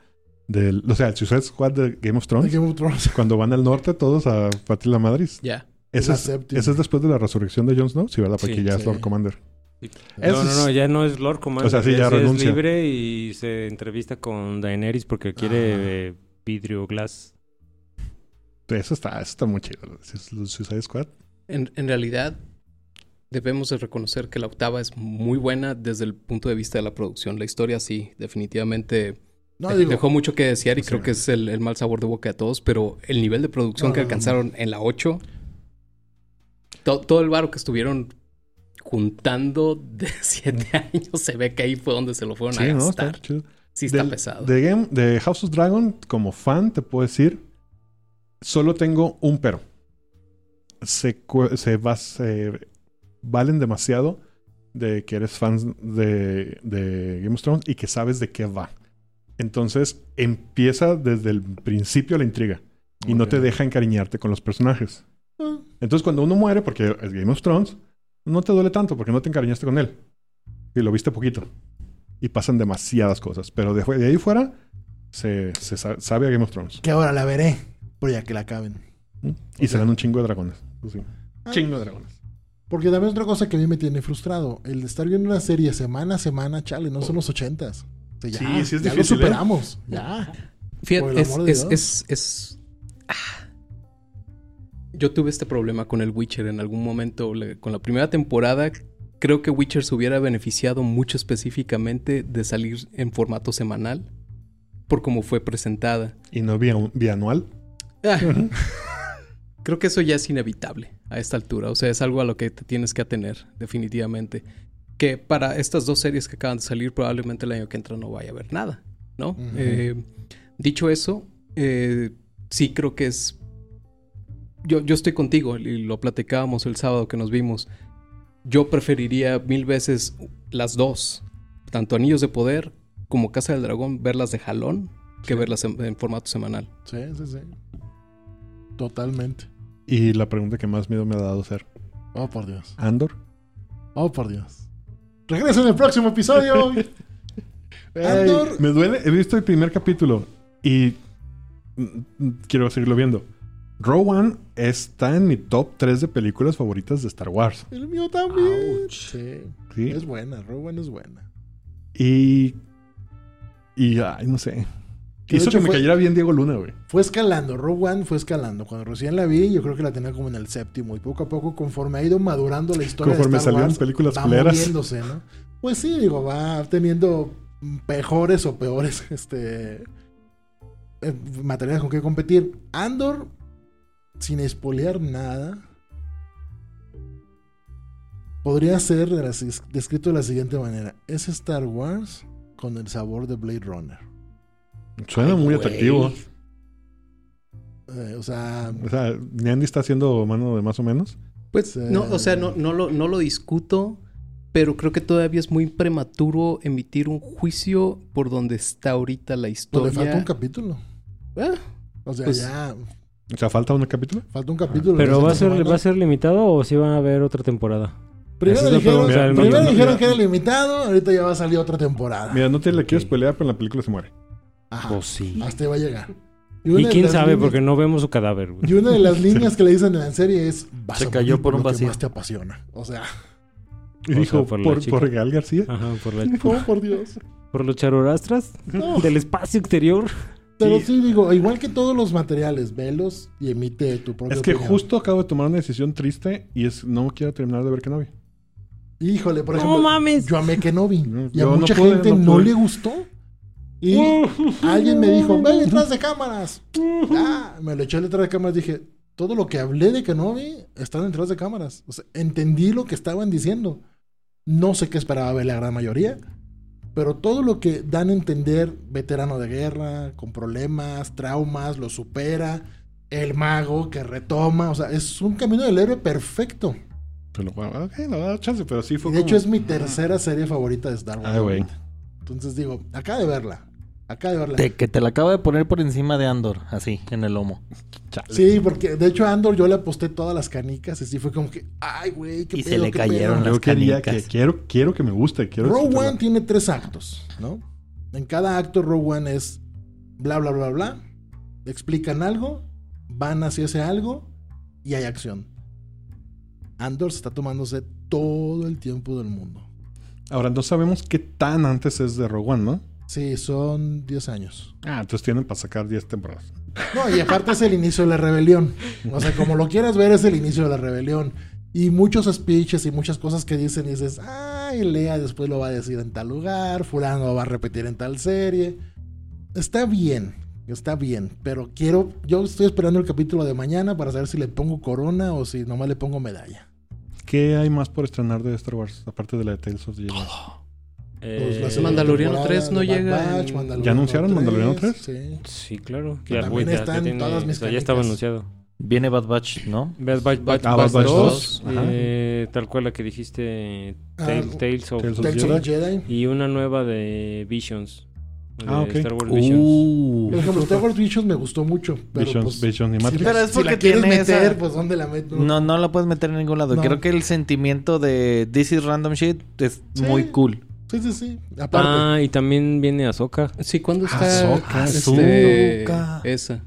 del... O sea, el Suicide Squad de Game of Thrones. Game of Thrones. Cuando van al norte todos a partir la madris. Ya. Es Ese la es, ese es después de la resurrección de Jon Snow, sí, ¿verdad? Porque Sí, ya es. Lord Commander. No, Eso no, no, ya no es Lord Commander. O sea, sí, ya renuncia. Es libre y se entrevista con Daenerys porque quiere eh, vidrio glass. Eso está, eso está muy chido. Su- su- Suicide Squad. En, en realidad, debemos de reconocer que la octava es muy buena desde el punto de vista de la producción. La historia sí, definitivamente No, de- digo, dejó mucho que desear y creo que es el, el mal sabor de boca de todos, pero el nivel de producción que alcanzaron en la 8, to- todo el varo que estuvieron juntando de siete años, se ve que ahí fue donde se lo fueron a Sí, ¿no? gastar. Está chido. Sí está Del- pesado. De, Game, de House of Dragon, como fan, te puedo decir, solo tengo un pero. Se, se, va- se valen demasiado de que eres fan de, de Game of Thrones y que sabes de qué va. Entonces empieza desde el principio la intriga y no te deja encariñarte con los personajes. Ah, Entonces cuando uno muere, porque es Game of Thrones, no te duele tanto porque no te encariñaste con él. Y lo viste poquito. Y pasan demasiadas cosas. Pero de, de ahí fuera, se, se sa- sabe a Game of Thrones. Que ahora la veré. Pero ya que la acaben. ¿Mm? Y se dan un chingo de dragones. Sí. Ah. Chingo de dragones. Porque también otra cosa que a mí me tiene frustrado. El de estar viendo una serie semana a semana, chale, no son los ochentas. Ya, Sí, sí es ya difícil, lo ¿eh? superamos. Ya. Fíjate, es, es, es, es- ah. Yo tuve este problema con el Witcher en algún momento. Con la primera temporada, creo que Witcher se hubiera beneficiado mucho específicamente de salir en formato semanal. Por cómo fue presentada. Y no vía, bianual. Ah. Creo que eso ya es inevitable a esta altura. O sea, es algo a lo que te tienes que atener, definitivamente. Que para estas dos series que acaban de salir, probablemente el año que entra no vaya a haber nada, ¿no? Eh, dicho eso, eh, sí creo que es. Yo, yo estoy contigo y lo platicábamos el sábado que nos vimos. Yo preferiría mil veces las dos, tanto Anillos de Poder como Casa del Dragón, verlas de jalón que verlas en- en formato semanal. Sí, sí, sí. Totalmente. Y la pregunta que más miedo me ha dado ser: Oh, por Dios. ¿Andor? Oh, por Dios. Regresa en el próximo episodio. Andor. Me duele. He visto el primer capítulo y mm, mm, quiero seguirlo viendo. Rogue One está en mi top 3 de películas favoritas de Star Wars. El mío también. Sí. ¿sí? Es buena, Rowan es buena. Y. Y, ay, no sé. Hizo que me fue- cayera bien Diego Luna, güey. Fue escalando, Rogue One fue escalando. Cuando recién la vi, yo creo que la tenía como en el séptimo. Y poco a poco, conforme ha ido madurando la historia Conforme de Star salían Wars, películas va moviéndose, ¿no? Pues sí, digo, va teniendo mejores o peores este, eh, materiales con que competir. Andor, sin espolear nada, podría ser descrito de la siguiente manera. Es Star Wars con el sabor de Blade Runner. Suena Ay, muy güey. atractivo. Eh, o sea, O sea, Nandi está haciendo mano de más o menos. Pues Sí. no, o sea, no, no, lo, no lo discuto, pero creo que todavía es muy prematuro emitir un juicio por donde está ahorita la pues le historia. falta un capítulo. Ah, O sea, Pues- ya O sea, falta un capítulo. falta un capítulo. Pero la va a ser, va a ser limitado o si van a haber otra temporada. Primero la dijeron, primero que era limitado, ahorita ya va a salir otra temporada. Mira, no te le quieres pelear, pero en la película se muere. Ajá. Pues sí. Hasta ahí va a llegar. Y quién sabe, líneas- porque no vemos su cadáver. güey. Y una de las líneas que le dicen en la serie es vas Se a cayó por un lo que vacío. más te apasiona. O sea, Y O dijo, sea, por por, chica. Gal García. Ajá, por, la- oh por Dios. por los charorastras No. del espacio exterior. Pero Sí. sí digo, igual que todos los materiales, velos y emite tu propia Es que opinión. justo acabo de tomar una decisión triste y es no quiero terminar de ver Kenobi. Híjole, por ¡No ejemplo, mames! yo amé Kenobi No, y a no mucha pude, gente no no, le gustó. Y alguien me dijo, ve detrás de cámaras. Ah, me lo eché detrás de cámaras. Dije, todo lo que hablé de Kenobi está detrás de cámaras. O sea, entendí lo que estaban diciendo. No sé qué esperaba ver la gran mayoría. Pero todo lo que dan a entender, veterano de guerra, con problemas, traumas, lo supera, el mago que retoma, o sea, es un camino del héroe perfecto. Ok, chance, pero sí Y de como- hecho es mi tercera serie favorita de Star Wars. Ay, güey. Entonces digo, acá de verla. Acá de verla. Te- que te la acaba de poner por encima de Andor, así, en el lomo. Chale. Sí, porque de hecho a Andor yo le aposté todas las canicas y sí fue como que, ay, güey, qué Y se le qué cayeron pedo". las Yo quería que canicas. quiero, quiero que me guste. Quiero Rogue. One tiene tres actos, ¿no? En cada acto Rogue One es bla, bla, bla, bla. Explican algo, van hacia ese algo y hay acción. Andor se está tomándose todo el tiempo del mundo. Ahora, no sabemos qué tan antes es de Rogue One, ¿no? Sí, son 10 años. Ah, entonces tienen para sacar 10 temporadas. No, y aparte es el inicio de la rebelión. O sea, como lo quieras ver, es el inicio de la rebelión. Y muchos speeches y muchas cosas que dicen y dices, ay, Lea después lo va a decir en tal lugar, fulano lo va a repetir en tal serie. Está bien, está bien, pero quiero, yo estoy esperando el capítulo de mañana para saber si le pongo corona o si nomás le pongo medalla. ¿Qué hay más por estrenar de Star Wars? Aparte de la de Tales of the Jedi. Eh, Pues la segunda Mandaloriano temporada 3 no llega Batch, en- ¿Ya anunciaron Mandaloriano 3? Sí. Sí, claro. Que Ya, también güey, ya- están ya tiene- todas mis o sea, ya estaba anunciado. Viene Bad Batch, ¿no? Bad Batch, Bad Ah, Batch Bad Batch 2, 2, ajá. eh, tal cual la que dijiste, Ah, Tales, Tales of... Tales of Tales of the Jedi. Y una nueva de Visions. De Ah, ok. Star Wars Visions. Uh. Por ejemplo, Star Wars Visions me gustó mucho. Pero Visions, pues, Visions y si Matrix. la- Pero es si porque la quieres tiene meter, esa- pues ¿dónde la meto? No, no la puedes meter en ningún lado. No. Creo que el sentimiento de This is Random Shit es Sí. muy cool. Sí, sí, sí. Aparte. Ah, y también viene Ahsoka. Sí, ¿cuándo está Ahsoka, este, Ahsoka. esa?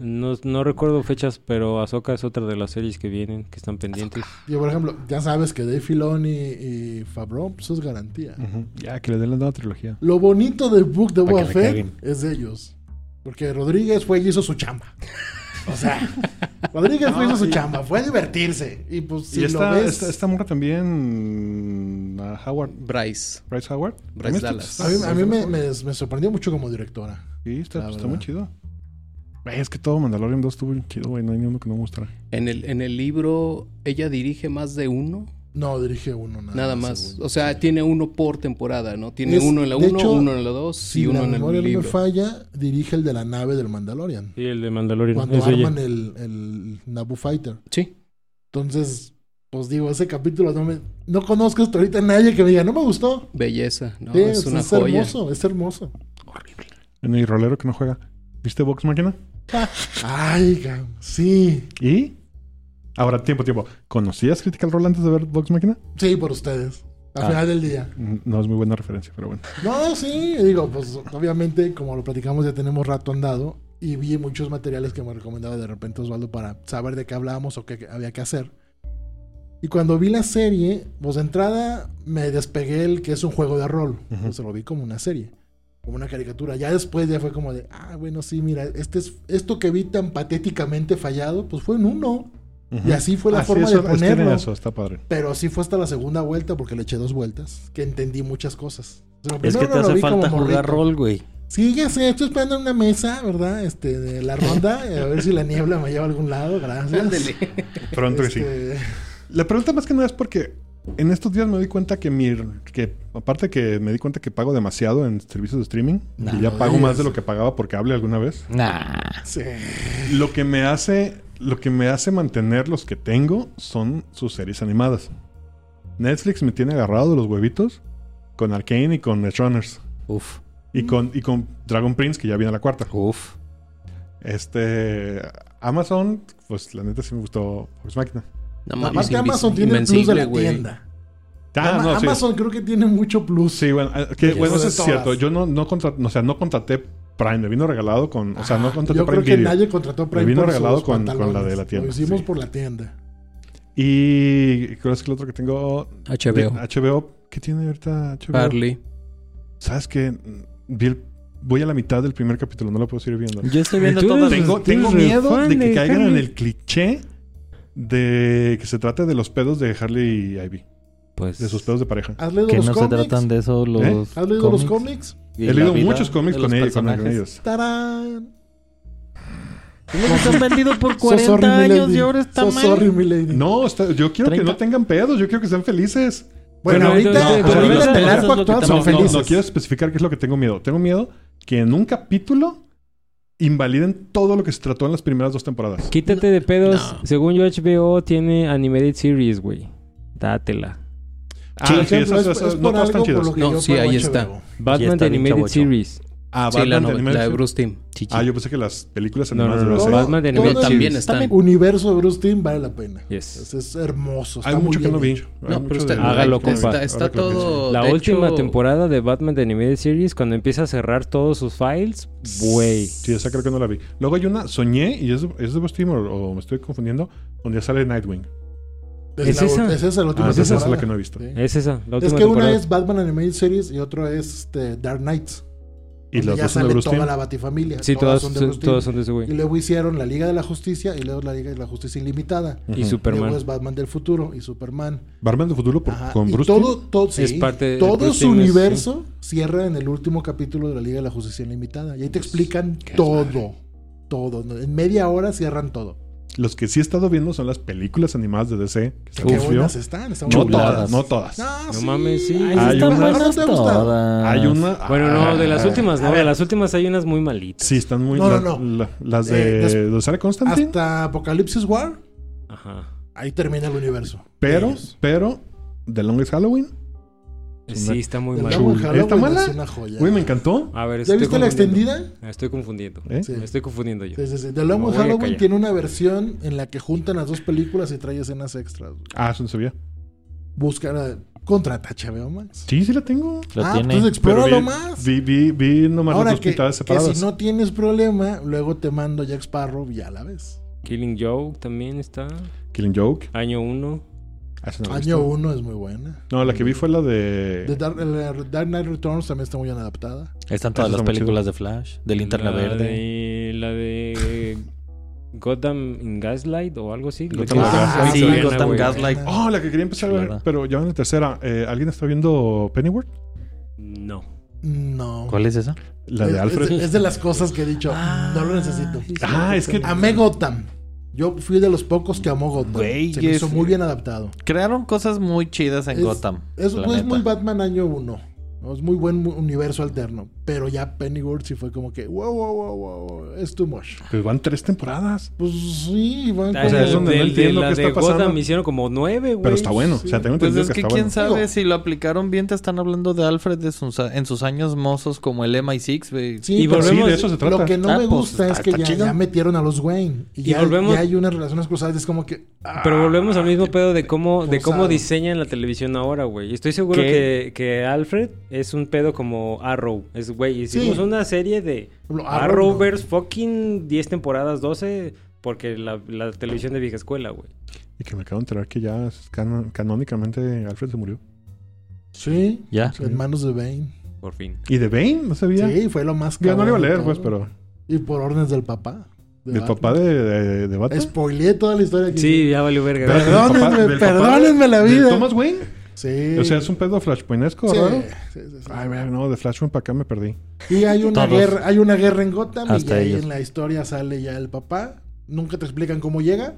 No, no recuerdo fechas, pero Ahsoka es otra de las series que vienen, que están pendientes. Yo, por ejemplo, ya sabes que Dave Filoni y Favreau, pues es garantía. Ya, que le den la nueva trilogía. Lo bonito del book de Boba Fett es de ellos. Porque Rodríguez fue y hizo su chamba. O sea, Rodríguez fue y hizo su chamba. Fue a divertirse. Y pues si y lo esta, ves... esta, esta morra también. ah, Howard. Bryce. Bryce Howard. Bryce Dallas. A mí, a mí me, me- me sorprendió mucho como directora. Sí, está, está muy chido. Güey, es que todo Mandalorian 2 estuvo bien chido, güey. No hay ni uno que no me gustara. En el, en el libro, ella dirige más de uno, No, dirige uno nada, nada más. O sea, tiene uno por temporada, ¿no? Tiene Es- uno en la de 1, hecho, uno en la 2 Si y uno la en el memoria no me libro. falla, dirige el de la nave del Mandalorian. Sí, el de Mandalorian. Cuando es arman el, el Naboo Fighter. Sí. Entonces, pues digo, ese capítulo no me... No conozco hasta ahorita a nadie que me diga, no me gustó. Belleza, ¿no? Sí, es una joya. hermoso, es hermoso. En el rolero que no juega. ¿Viste Vox Máquina? Ay, cabrón, sí. ¿Y? Ahora, tiempo, tiempo. ¿Conocías Critical Role antes de ver Vox Máquina? Sí, por ustedes. Al Ah. final del día. Mm, No es muy buena referencia, pero bueno. No, sí, digo, pues obviamente, como lo platicamos, ya tenemos rato andado y vi muchos materiales que me recomendaba de repente Osvaldo para saber de qué hablábamos o qué había que hacer. Y cuando vi la serie, pues de entrada me despegué el que es un juego de rol. Ujú. Pues, lo vi como una serie, como una caricatura. Ya después ya fue como de, ah, bueno, sí, mira, este es, esto que vi tan patéticamente fallado, pues fue en uno. Y así fue la forma eso- de ponerlo. eso, está padre. Pero sí fue hasta la segunda vuelta, porque le eché dos vueltas, que entendí muchas cosas. O sea, Es que te lo hace vi como falta jugar rol, güey. Sí, ya sé, estoy esperando en una mesa, ¿verdad? Este, de la ronda, a ver si la niebla me lleva a algún lado, gracias. Ándele. Pronto que sí. Este, La pregunta más que nada es porque en estos días me di cuenta que mi... que aparte que me di cuenta que pago demasiado en servicios de streaming. No, y ya pago más de lo que pagaba porque hable alguna vez. Nah. Sí. Lo que me hace... Lo que me hace mantener los que tengo son sus series animadas. Netflix me tiene agarrado de los huevitos con Arcane y con Netrunners. Uf. Y con, y con Dragon Prince, que ya viene la cuarta. Uf. Este... Amazon, pues la neta sí me gustó Fox Máquina. No, mames, Aparte invis- Amazon tiene el plus de la tienda. Ah, Ama- no, sí. Amazon creo que tiene mucho plus. Sí, bueno, que, Sí, bueno eso es todas. cierto. Yo no, no, contra- o sea, no contraté Prime, me vino regalado con. O sea, no Ah, contraté Yo Prime creo que Video. nadie contrató Prime vino por regalado con- con la de la tienda, Lo hicimos sí. por la tienda. Y creo que es que el otro que tengo. HBO. HBO. ¿Qué tiene ahorita HBO? ¿Sabes qué? Vi el- voy a la mitad del primer capítulo, no lo puedo seguir viendo. Yo estoy viendo eres- Tengo, tengo miedo fan de que caigan en el cliché de que se trate de los pedos de Harley y Ivy. Pues... De sus pedos de pareja. ¿Has leído Que los no se cómics? tratan de eso los ¿Eh? ¿Has leído los cómics? He leído muchos cómics con ellos, con, ellos. ¡Tarán! Han vendido por So sorry, 40 años y ahora está So mal. sorry, mi lady. No, está- yo quiero que 30. no tengan pedos, yo quiero que sean felices. Bueno, Bueno, ahorita, ahorita en el arco que actual son No, no, felices. no quiero especificar qué es lo que tengo miedo. Tengo miedo que en un capítulo invaliden todo lo que se trató en las primeras dos temporadas. Quítate de pedos. No. Según yo, HBO tiene Animated Series, güey. Dátela. Ah, sí, ejemplo, eso, es- no por todas están algo por chidas. lo que No, yo sí, ahí HBO. está. Batman está de Animated. Series. Ah, Sí, la, Batman no- de la Animated de Series. Bruce Timm. Chichi. Ah, yo pensé que las películas No, animadas no, de no. la serie. Batman de También Series. están. Universo de Bruce Timm vale la pena. Yes. Es, es hermoso. Está Hay mucho que no vi. No, pero está, de- Hágalo, está, compa. está, está que todo. La de última hecho, temporada de Batman de Animated Series, cuando empieza a cerrar todos sus files, güey. Sí, esa creo que no la vi. Luego hay una, soñé, y es, es de Bruce Timm, o, o me estoy confundiendo, donde sale Nightwing. ¿Es la, esa? Es esa la última Ah, esa es la que no he visto. Sí. Es esa, la Es última que una temporada. es Batman Animated Series y otro es este, Dark Knights. Y las ya dos son de sale Bruce toda la Batifamilia. Sí, todas, son de Bruce todas son de ese Y güey. luego hicieron la Liga de la Justicia y luego la Liga de la Justicia Ilimitada. Y Ujú. Luego Superman. es Batman del futuro y Superman. Batman de futuro por- con y Bruce todo, todo, sí, Es parte de- todo Bruce su universo cierra en el último capítulo de la Liga de la Justicia Ilimitada. Y ahí te explican todo. Todo. En media hora cierran todo. Los que sí he estado viendo son las películas animadas de DC. Que Qué buenas están. están No buenas. todas, no todas. No, No mames, sí. Ay, Hay están unas- buenas, ¿no te gusta? Todas. Hay una. Bueno, no, de las Ah, últimas, no. De las últimas hay unas muy malitas. Sí, están muy. No, la- no, no. la- las Eh, de, de Sarah Constantine. Hasta Apocalipsis War, Ajá. ahí termina el universo. Pero, pero, The Longest Halloween. Sí, está muy El mal. ¿Está mala? es una joya. Güey, me encantó. A ver, ¿Ya estoy viste la extendida? Me estoy confundiendo. ¿Eh? Sí. Me estoy confundiendo yo. Sí, sí, sí. The a Halloween tiene una versión en la que juntan las dos películas y trae escenas extras. güey. Ah, eso no sabía. Busca, contrata HBO Max. Sí, sí la tengo. Lo ah, tiene. entonces Pero explóralo vi, más. Vi, vi, vi nomás Ahora las dos que, pintadas que separadas. si no tienes problema, luego te mando Jack Sparrow y ya la ves. Killing Joke también está. Killing Joke. Año 1. Ah, no Año visto. 1 es muy buena. No, la que vi fue la de. The Dark, el Dark Knight Returns también está muy bien adaptada. Están todas Eso las películas de Flash, de Linterna la Verde. De, la de Gotham in Gaslight o algo así. Gotham. Ah, sí, Gotham. Gaslight. Oh, la que quería empezar a ver, pero ya van en la tercera. Eh, ¿Alguien está viendo Pennyworth? No. No. ¿Cuál es esa? La de Es- Alfred. Es, de- es de las cosas que he dicho. no lo necesito. Ah, es que. Amé Gotham. Yo fui de los pocos que amó Gotham. Güey, Se me hizo es- muy bien adaptado. Crearon cosas muy chidas en Es- Gotham. Es, es muy Batman año 1. Es muy buen universo alterno. Pero ya Pennyworth sí fue como que, wow, wow, wow, wow, es too much. Pues van tres temporadas. Pues sí, van O sea, es donde no de entiendo la qué de está pasando. Gotham hicieron como nueve, güey. Pero está bueno. sí. O sea, tengo Pues es que está quién bueno. sabe Digo- si lo aplicaron bien, te están hablando de Alfred de sus- en sus años mozos como el MI6, güey. Sí, Y pero Sí, volvemos- de eso se trata. Lo que no Ah, me pues, gusta está- es que está ya, ya metieron a los Wayne. Y, Y ya, volvemos- ya hay unas relaciones cruzadas. Es como que. ah, Pero volvemos al mismo pedo de cómo, de cómo diseñan la televisión ahora, güey. Estoy seguro ¿Qué? que, que Alfred es un pedo como Arrow. Es, güey, hicimos Sí. una serie de Lo- Arrow no. Arrowverse fucking 10 temporadas, 12, porque la, la televisión de vieja escuela, güey. Y que me acabo de enterar que ya canónicamente Alfred se murió. Sí, Ya. en manos de Bane. Por fin. ¿Y de Bane? No sabía. Sí, fue lo más Ya no lo iba a leer, pues, pero. Y por órdenes del papá. de ¿Del Batman. papá de, de, de Batman? Spoileé toda la historia aquí. Sí, ya valió verga. Perdónenme, perdónenme la de vida. Thomas Wayne? Sí. O sea, es un pedo flashpointesco, Sí, raro. sí, sí, sí. Ay, no, de Flashpoint para acá me perdí. Y hay una Todos. guerra, hay una guerra en Gotham Hasta y ahí ellos. en la historia sale ya el papá. Nunca te explican cómo llega,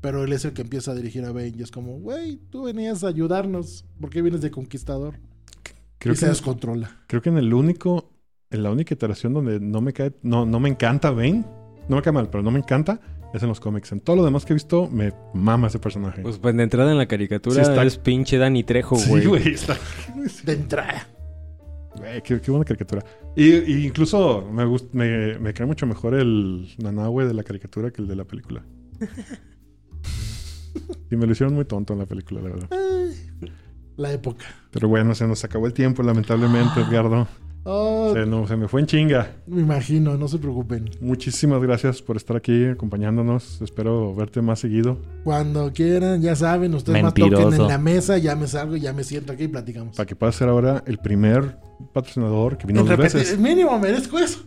pero él es el que empieza a dirigir a Bane y es como, güey, tú venías a ayudarnos, ¿por qué vienes de conquistador? Creo y se descontrola. creo que en el único, en la única iteración donde no me cae, no, no me encanta Bane, no me cae mal, pero no me encanta, es en los cómics. En todo lo demás que he visto, me mama ese personaje. Pues, pues de entrada en la caricatura Sí, está- es pinche Danny Trejo, güey. sí, güey, está. De entrada. Güey, qué, qué buena caricatura. Y, y incluso me, gust- me, me cae mucho mejor el Nanahue de la caricatura que el de la película. y me lo hicieron muy tonto en la película, la verdad. La época. Pero bueno, se nos acabó el tiempo, lamentablemente, Edgardo. Oh, Se, no- se me fue en chinga. me imagino, no se preocupen. Muchísimas gracias por estar aquí acompañándonos. Espero verte más seguido. Cuando quieran, ya saben, ustedes más Mentiroso. toquen en la mesa, ya me salgo, ya me siento aquí y platicamos. Para que puedas ser ahora el primer patrocinador que vino dos veces. Mínimo, merezco eso.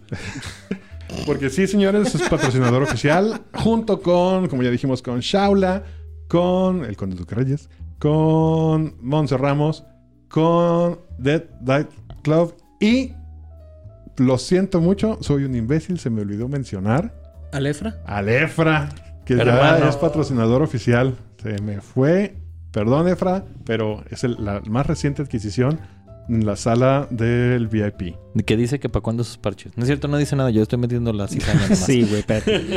Porque sí, señores, es patrocinador oficial. Junto con, como ya dijimos, con Shaula, con el Conde Duque Reyes, con Monse Ramos, con Dead Night Club y. Lo siento mucho, soy un imbécil, se me olvidó mencionar. ¿Alefra? Al Efra, que ya es patrocinador oficial. Se me fue. Perdón, Efra, pero es el- la más reciente adquisición en la sala del VIP. Que dice que para cuándo sus parches. No es cierto, no dice nada. Yo estoy metiendo la cizaña. Sí, güey.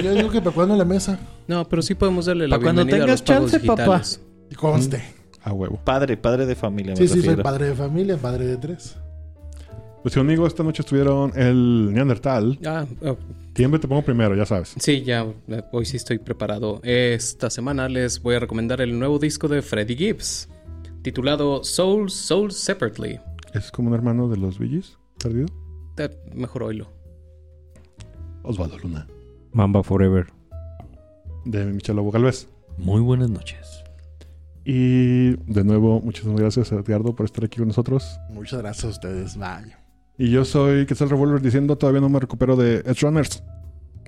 Yo digo que para cuando en la mesa. No, pero sí podemos darle la cuando bienvenida a los tengas pagos chance, papá. digitales. Conste. A huevo. Padre, padre de familia, me Sí, sí, soy padre de familia, padre de tres. Pues conmigo esta noche estuvieron el Neandertal. Ah, oh, Siempre te pongo primero, ya sabes. sí, ya, eh, hoy sí estoy preparado. Esta semana les voy a recomendar el nuevo disco de Freddie Gibbs, titulado Soul, Soul Separately. ¿Es como un hermano de los Billys? ¿Perdido? Eh, mejor oílo. Osvaldo Luna. Mamba Forever. De Michel Lobo Galvez. Muy buenas noches. Y de nuevo, muchísimas gracias a Edgardo por estar aquí con nosotros. Muchas gracias a ustedes. Vaya. Y yo soy Quetzal Revolver diciendo todavía no me recupero de Edge Runners.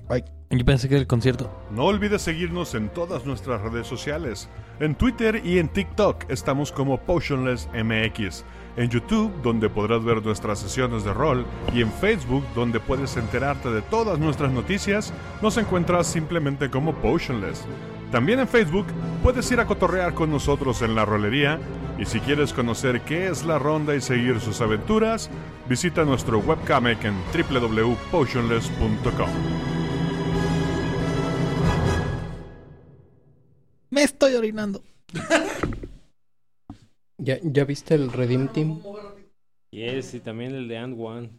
Bye. Yo pensé que era el concierto. No olvides seguirnos en todas nuestras redes sociales. En Twitter y en TikTok estamos como Potionless MX. En YouTube, donde podrás ver nuestras sesiones de rol. Y en Facebook, donde puedes enterarte de todas nuestras noticias, nos encuentras simplemente como Potionless. También en Facebook puedes ir a cotorrear con nosotros en la rolería. Y si quieres conocer qué es la ronda y seguir sus aventuras, visita nuestro webcomic en www.potionless.com. Me estoy orinando. ¿Ya, ¿Ya viste el Redeem Team? Yes, y también el de And One.